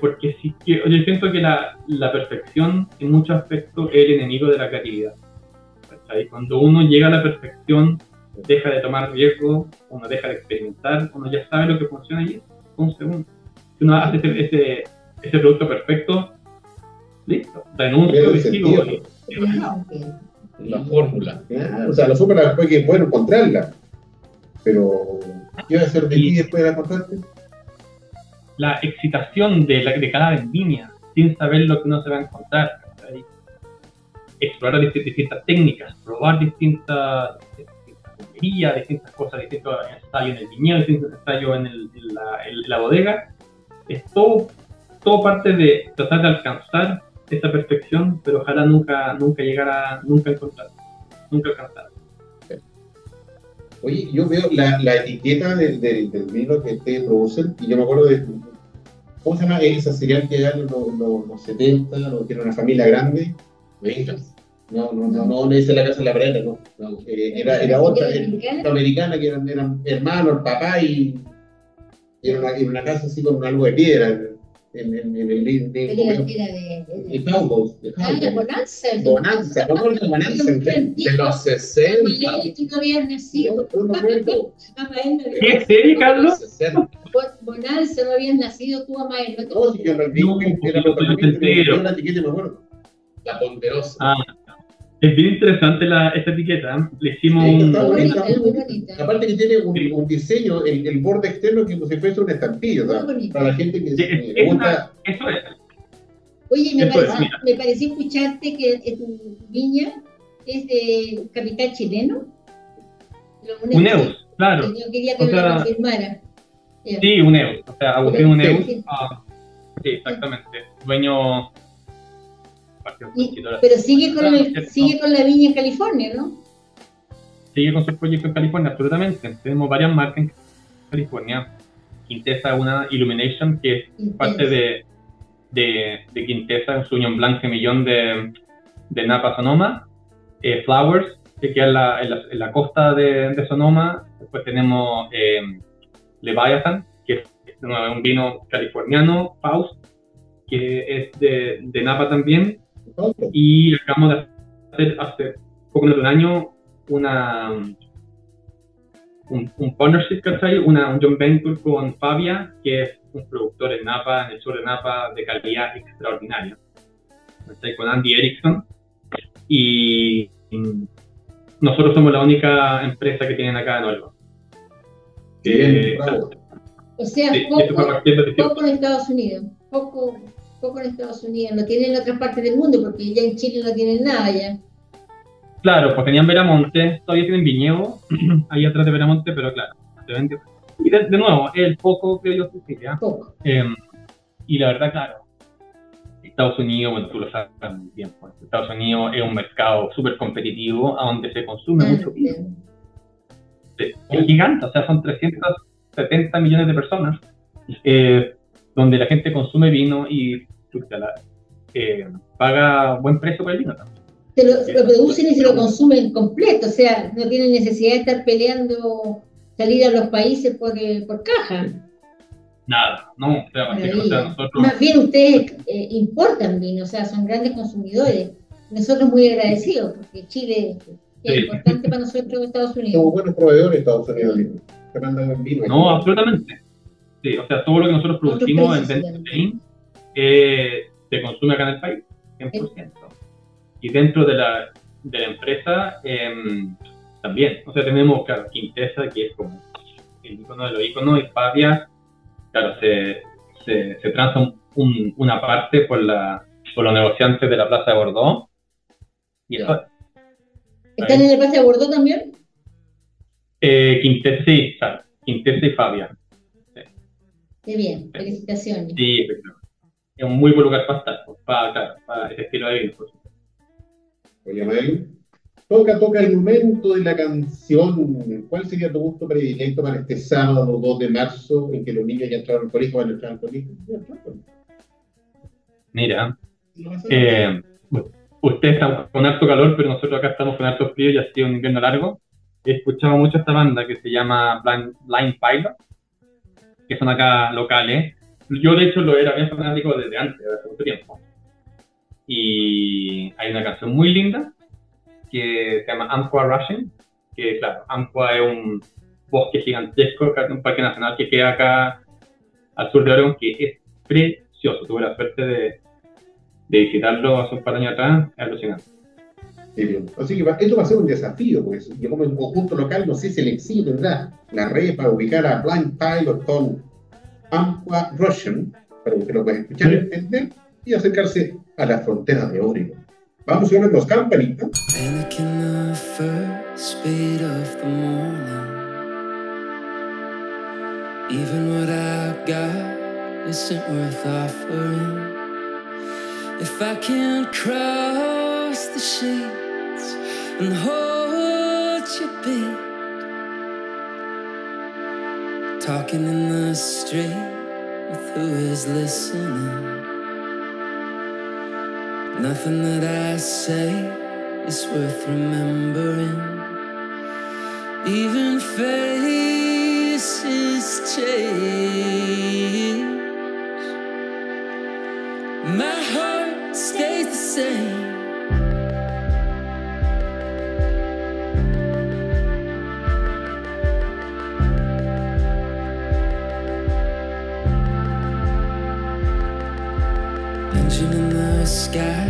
Porque sí que, yo siento que la, la, perfección en muchos aspectos es el enemigo de la creatividad. Cuando uno llega a la perfección, deja de tomar riesgo, uno deja de experimentar, uno ya sabe lo que funciona allí, un segundo. Si uno hace ese, ese, producto perfecto, Listo. Renuncio, Pierde y La fórmula. Claro, o sea, lo supe después que es bueno encontrarla. Pero, ¿qué va a hacer de ti después de la encontrarte? La excitación de, la, de cada vendimia, sin saber lo que uno se va a encontrar. Explorar dist- distintas técnicas, probar distintas, distintas cosas, distintos ensayos en el viñedo, distintos ensayos en, el- en la, en la bodega. Es todo, todo parte de tratar de alcanzar esa perfección, pero ojalá nunca, nunca llegar a, nunca encontrar, nunca alcanzar. Oye, yo veo la, la etiqueta del, del, del vino que ustedes producen y yo me acuerdo de. ¿Cómo se llama esa cereal que allá en los, los, los 70, lo que era una familia grande? No, no, no, no, no dice la casa de la Brera, no. no, eh, era, era otra, era Americana. que eran, eran hermanos, el papá y. y era una, era una casa así con algo de piedra en, en, en, en el. En, en, de, de de, de Ah, de. Bonanza. Bonanza, acuerdo de Bonanza. De los 60. Manuel, tú no habías nacido. Yo no me acuerdo. Amael, no habías- ¿Qué serie, Carlos? 60. Bon- Bonanza, no habías nacido tú, Amael. No si yo lo vi, era la etiqueta me acuerdo. La ponderosa. Ah, es bien interesante la, esta etiqueta. Le hicimos Sí, un, bonita. bonita. Aparte que tiene un, un diseño, el, el borde externo que si fuese un. Muy bonito. Para la gente que Sí, eh, es una- gusta. Eso es. Oye, me es, pareció, mira. me pareció escucharte que eh, tu viña es de capital chileno. Lo- Uneus, claro. Yo quería que O sea, lo confirmara. Sí, Uneus. O sea, Agustín Uneus. Sí. ah, sí, exactamente. Dueño. Y- pero sigue con, el- sigue con la viña en California, ¿no? sigue con sus proyectos en California, absolutamente. Tenemos varias marcas en California. Quintessa es una Illumination, que es parte de, de, de Quintessa, su Union Blanc Semillón de, de Napa Sonoma. Eh, Flowers, que queda en la, en la, en la costa de, de Sonoma. Después tenemos eh, Leviathan, que es de nuevo, un vino californiano, Faust, que es de, de Napa también. Y acabamos de hacer hace poco menos de un año una un, un partnership, ¿cachai? Una, un joint venture con Fabia, que es un productor en Napa, en el sur de Napa, de calidad extraordinaria. ¿cachai? Con Andy Erickson. Y nosotros somos la única empresa que tienen acá en Olva. Bien, Eh. O sea, sí, poco, poco en Estados Unidos. Poco, poco en Estados Unidos. Lo tienen en otras partes del mundo, porque ya en Chile no tienen nada ya. Claro, pues tenían Veramonte, todavía tienen viñedo ahí atrás de Veramonte, pero claro, se vende. Y de, de nuevo, el poco que yo Cecilia. Poco. Eh, y la verdad, claro, Estados Unidos, bueno, tú lo sabes muy bien, pues, Estados Unidos es un mercado súper competitivo a donde se consume Ah, mucho vino. Sí, Es gigante, o sea, son 370 millones de personas eh, donde la gente consume vino y chuta, la- eh, paga buen precio por el vino también. Se lo, se lo producen y se lo consumen completo, o sea, no tienen necesidad de estar peleando salir a los países por, eh, por caja. Nada, no, o sea, que, o sea, nosotros... Más bien ustedes eh, importan vino, o sea, son grandes consumidores. Nosotros muy agradecidos, porque Chile es Sí. importante para nosotros Estados Somos Unidos. buenos proveedores de Estados Unidos. Te mandan vino. No, absolutamente. Sí, o sea, todo lo que nosotros Otros producimos en. Spain, eh, se consume acá en el país, 100%. Y dentro de la, de la empresa em, también. O sea, tenemos, claro, Quintesa, que es como el icono de los iconos, y Fabia, claro, se, se, se transa un- un- una parte por, la, por los negociantes de la Plaza de Bordeaux. Y eso, ¿Están en la Plaza de Bordeaux también? eh, Quintesa, sí, claro, Quintesa y Fabia. Qué bien, felicitaciones. Sí, efectivamente. Es un muy buen lugar para estar, pues, para, claro, para ese estilo de vida. pues. Oye, Mael, toca, toca el momento de la canción. ¿Cuál sería tu gusto predilecto para este sábado 2 de marzo en que los niños ya entraron al colegio? Van a entrar al colegio. Mira, eh, usted está con harto calor, pero nosotros acá estamos con harto frío y ha sido un invierno largo. He escuchado mucho esta banda que se llama Blind, Blind Pilot, que son acá locales. Yo, de hecho, lo era bien fanático desde antes, hace mucho tiempo. Y hay una canción muy linda que se llama Amqua Russian, que, claro, Amqua es un bosque gigantesco, un parque nacional que queda acá al sur de Oregon, que es precioso. Tuve la suerte de, de visitarlo hace un par de años atrás, es alucinante. Así que esto va a ser un desafío, porque yo como un conjunto local no sé si el exilio tendrá la red para ubicar a Blind Pilot con Amqua Russian, para que lo puedan escuchar, entender y acercarse a las fronteras de Oregon. Vamos a ver los campanitas. Even what I got isn't worth offering. If I can't cross the sheets and hold your beat, talking in the street with who is listening. Nothing that I say is worth remembering. Even faces change. My heart stays the same. Sky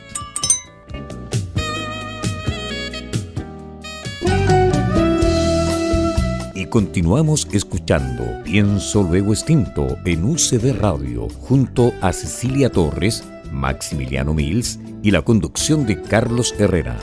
Continuamos escuchando Pienso Luego Extinto en UCB Radio junto a Cecilia Torres, Maximiliano Mills y la conducción de Carlos Herrera.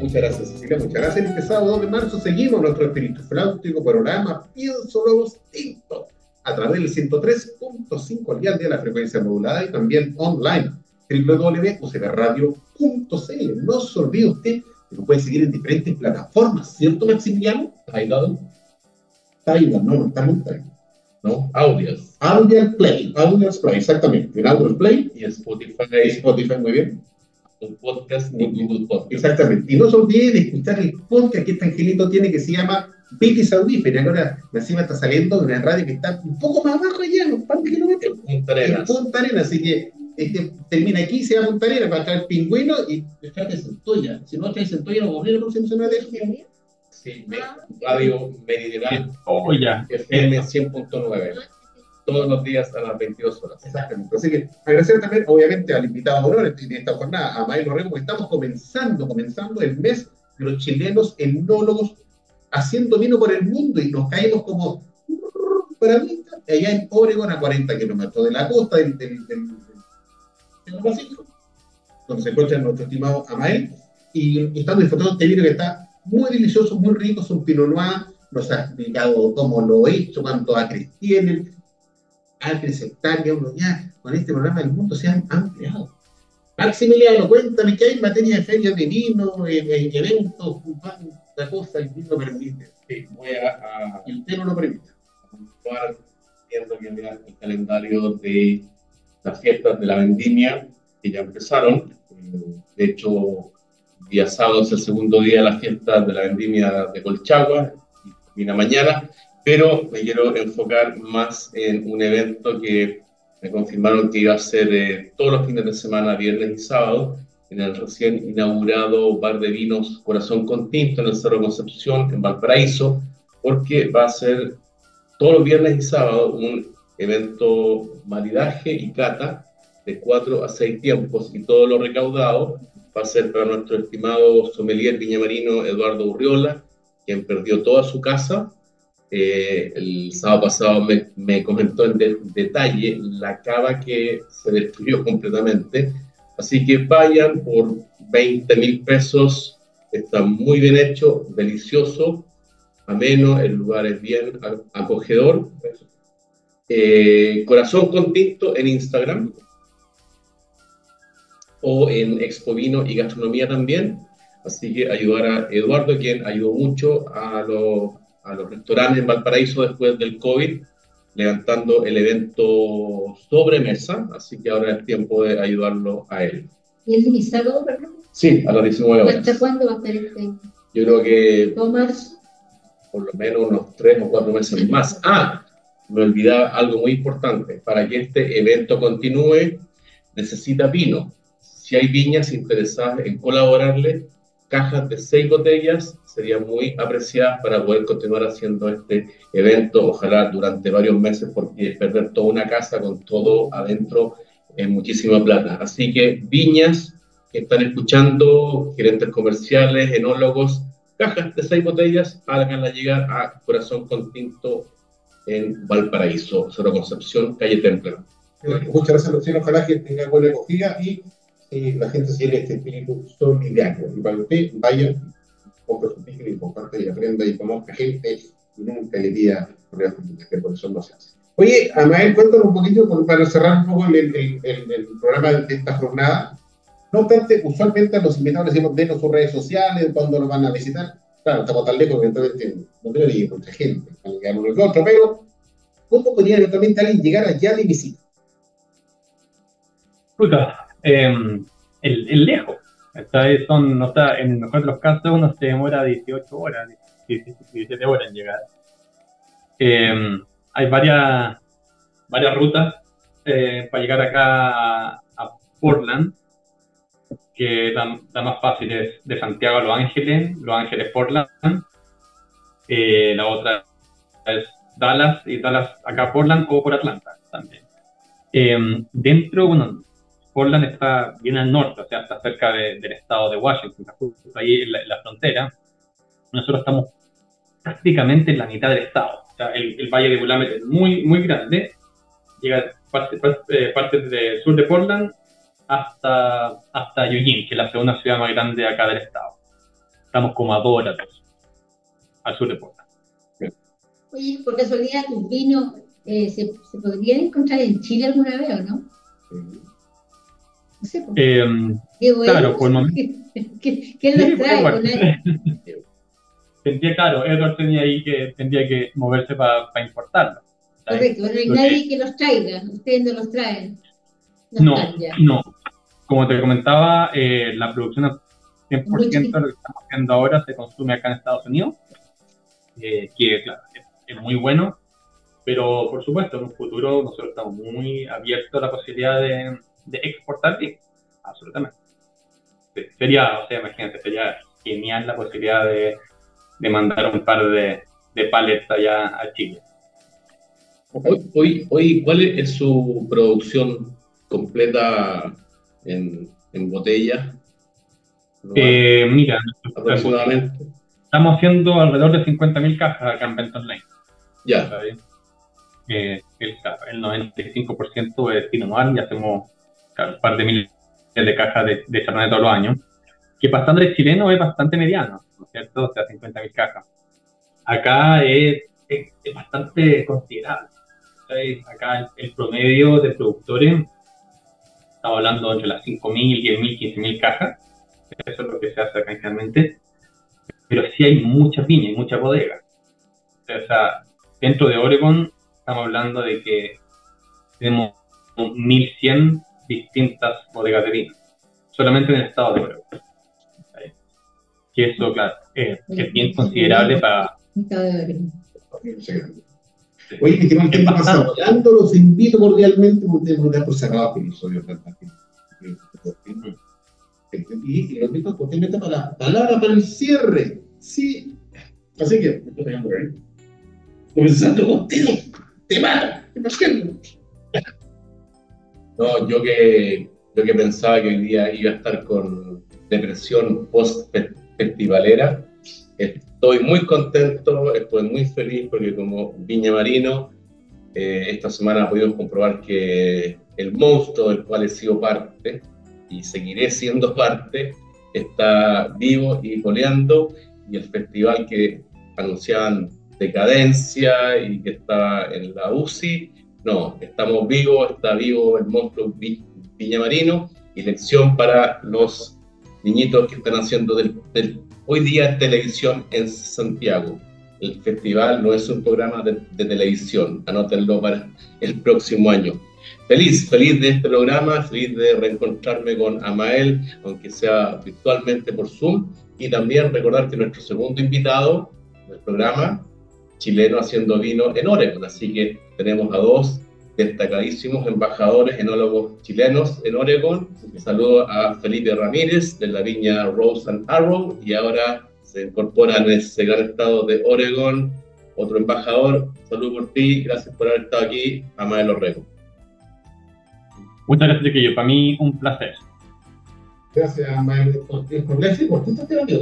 Muchas gracias Cecilia, muchas gracias. Este sábado 2 de marzo seguimos nuestro espíritu flautico programa Pienso Luego Extinto a través del 103.5 al día de la frecuencia modulada y también online www.ucbradio.cl. No se olvide usted que nos puede seguir en diferentes plataformas, ¿cierto, Maximiliano? Tidal, Tidal, no, no estamos en Tidal. ¿no? Audios Audio Play, Audio Play, exactamente. En Audio Play y Spotify, y Spotify, muy bien. un podcast Podcast. Exactamente. Y no se olvide de escuchar el podcast que este angelito tiene que se llama Vitis Audífera. Ahora encima está saliendo de una radio que está un poco más abajo allá, un par de kilómetros. Punta En Arenas. Punta Arenas, así que este, termina aquí, se va a Punta Arenas para traer pingüino y trae centolla. Si no trae centolla, no vamos a abrir la próxima semana de eso. Sí, me- Radio Meridional Oh, ya. FM 100.9. Todos los días a las 22 horas. Exactamente. Así que agradecer también, obviamente, al invitado de honor en esta jornada, a Mael Orrego, porque estamos comenzando, comenzando el mes de los chilenos enólogos haciendo vino por el mundo y nos caímos como para mí, allá en Oregon, a 40 kilómetros de la costa del, del, del, del Pacífico, donde se encuentra nuestro estimado Amael, y, y estamos disfrutando este vino que está muy delicioso, muy rico, es un Pinot Noir, nos ha explicado cómo lo he hecho, cuántos acres tienen, acres, hectáreas, uno ya con este programa del mundo se han ampliado. Maximiliano, cuéntame qué hay en materia de ferias de vino, eh, eh, eventos, cuánta cosa el vino permite. Sí, voy a, a Y usted no lo permite. viendo que el calendario de las fiestas de la vendimia que ya empezaron. Eh, De hecho, día sábado es el segundo día de las fiestas de la vendimia de Colchagua, y termina mañana, pero me quiero enfocar más en un evento que me confirmaron que iba a ser eh, todos los fines de semana, viernes y sábado, en el recién inaugurado bar de vinos Corazón con Tinto en el Cerro Concepción, en Valparaíso, porque va a ser todos los viernes y sábados un evento maridaje y cata de cuatro a seis tiempos y todo lo recaudado va a ser para nuestro estimado sommelier viñamarino Eduardo Urriola, quien perdió toda su casa. Eh, el sábado pasado me, me comentó en detalle la cava que se destruyó completamente. Así que vayan por 20 mil pesos, está muy bien hecho, delicioso, ameno, el lugar es bien acogedor. Eh, corazón con tinto en Instagram o en Expo Vino y Gastronomía también. Así que ayudar a Eduardo, quien ayudó mucho a los, a los restaurantes en Valparaíso después del COVID, levantando el evento sobre mesa. Así que ahora es tiempo de ayudarlo a él. ¿Y el de sábado, perdón? Sí, a las 19 horas. ¿Hasta cuándo va a estar este? Yo creo que. Tomás. Por lo menos unos tres o cuatro meses más. Ah, me olvidaba algo muy importante. Para que este evento continúe, necesita vino. Si hay viñas interesadas en colaborarle, cajas de seis botellas serían muy apreciadas para poder continuar haciendo este evento, ojalá durante varios meses, porque perder toda una casa con todo adentro es muchísima plata. Así que viñas que están escuchando, gerentes comerciales, enólogos, cajas de seis botellas, háganla llegar a Corazón con Tinto en Valparaíso, Cerro Concepción, calle Templo. Muchas gracias, Luciano. Ojalá que tenga buena acogida y la gente se lleve este espíritu solidario. Y para usted, vaya, compre su y comparte y aprenda y conozca gente y nunca le diga que por eso no se hace. Oye, Amael, cuéntanos un poquito para cerrar un poco el, el, el, programa de esta jornada. No obstante, usualmente a los invitados les decimos denos sus redes sociales, cuándo nos van a visitar. Claro, estamos tan lejos que entonces no tengo ni mucha gente, digamos el otro, pero ¿cómo podría eventualmente alguien llegar allá de visita? Puta, Em, el, el, lejos. Esta vez son, no está, en mejor de los casos uno se demora 18 horas, 17 horas en llegar. Em, hay varias, varias rutas eh, para llegar acá a, Portland, que la, más fácil es de Santiago a Los Ángeles, Los Ángeles Portland. Eh, la otra es Dallas y Dallas acá Portland o por Atlanta también. Em, dentro, bueno, Portland está bien al norte, o sea, está cerca del estado de Washington, justo ahí en la, frontera. Nosotros estamos prácticamente en la mitad del estado. O sea, el, valle de Willamette es muy, muy grande. Llega parte, parte, parte del sur de Portland hasta, hasta Eugene, que es la segunda ciudad más grande acá del estado. Estamos como a dos horas al sur de Portland. Oye, por casualidad, tus vinos eh, ¿se, ¿se podrían encontrar en Chile alguna vez o no? Sí. Eh, claro, por el momento. ¿Quién los trae? Tendría, claro, Edward tenía ahí que, tendría que moverse para importarlo. Correcto, no hay nadie que los traiga, ustedes no los traen. No, no. Como te comentaba, eh, la producción 100% de lo que estamos haciendo ahora se consume acá en Estados Unidos, eh, que claro, es, muy bueno, pero por supuesto en un futuro nosotros estamos muy abiertos a la posibilidad de, de exportar bien, absolutamente. Sería, o sea, imagínate, sería genial la posibilidad de, de mandar un par de, de pallets allá a Chile. Hoy, hoy, ¿cuál es su producción completa en, en botella? Eh, mira, aproximadamente. Estamos haciendo alrededor de 50.000 cajas acá en Benton Lane. Ya. Eh, el, el 95% es Noir y hacemos un par de miles de cajas de, de todos los años, que para estándares chileno es bastante mediano, ¿no es cierto? O sea, 50.000 cajas. Acá es, es, bastante considerable. Acá el, promedio de productores, estamos hablando entre las 5.000, 10.000, 15.000 cajas, eso es lo que se hace acá inicialmente, pero sí hay muchas viñas y muchas bodegas. O sea, dentro de Oregon estamos hablando de que tenemos 1.100 distintas bodegas de vino, solamente en el estado de Oregon. Que eso, claro, es, bien considerable para... Oye, estimado, ¿qué pasa hablando? Los invito cordialmente, porque dar por cerrado el episodio. Y los invito cordialmente para la palabra para el cierre. Sí. Así que, comenzando contigo, te mato. No, yo que, yo que pensaba que hoy día iba a estar con depresión post-festivalera, estoy muy contento, estoy muy feliz porque como Viña Marino, eh, esta semana podido comprobar que el monstruo del cual he sido parte y seguiré siendo parte está vivo y coleando y el festival que anunciaban decadencia y que está en la UCI, no, estamos vivos, está vivo el monstruo Viña Marino y lección para los niñitos que están haciendo del, hoy día televisión en Santiago. El festival no es un programa de, de televisión, anótenlo para el próximo año. Feliz, feliz de este programa, feliz de reencontrarme con Amael, aunque sea virtualmente por Zoom, y también recordar que nuestro segundo invitado del programa, chileno haciendo vino en Oregon, así que tenemos a dos destacadísimos embajadores enólogos chilenos en Oregon. Saludo a Felipe Ramírez de la viña Rose and Arrow y ahora se incorpora en ese gran estado de Oregon otro embajador. Saludo por ti, gracias por haber estado aquí, Amael Orrego. Muchas gracias, Chiquillo. Para mí, un placer. Gracias, Mael, por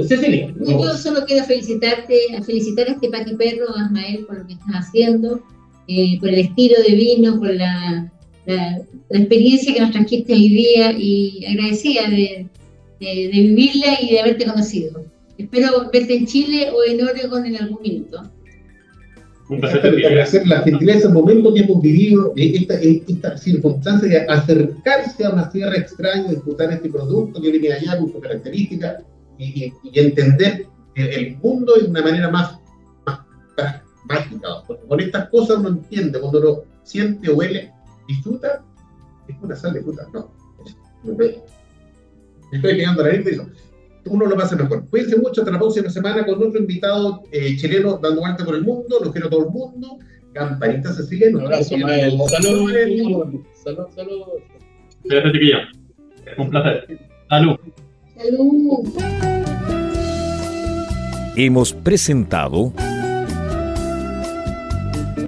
Cecilia. Yo solo quiero felicitarte, felicitar a este Perro, a Ismael, por lo que estás haciendo, eh, por el estilo de vino, por la, la, experiencia que nos trajiste hoy día y agradecida de, de, de, vivirla y de haberte conocido. Espero verte en Chile o en Oregon en algún minuto agradecer la gentileza, el momento que hemos vivido, esta, esta circunstancia de acercarse a una tierra extraña, disfrutar este producto que viene allá con sus características y, entender el, mundo de una manera más, más, mágica. Porque con estas cosas uno entiende, cuando lo siente, huele, disfruta, es una sal de fruta. No, me estoy quedando a la gente y eso uno lo pasa mejor. Cuídense mucho, hasta la próxima semana con otro invitado eh, chileno dando vuelta por el mundo, los quiero a todo el mundo. Campanita Cecilia. Un abrazo, Saludos. Salud, salud. Gracias, chiquillo. Un placer. Salud. Salud. Hemos presentado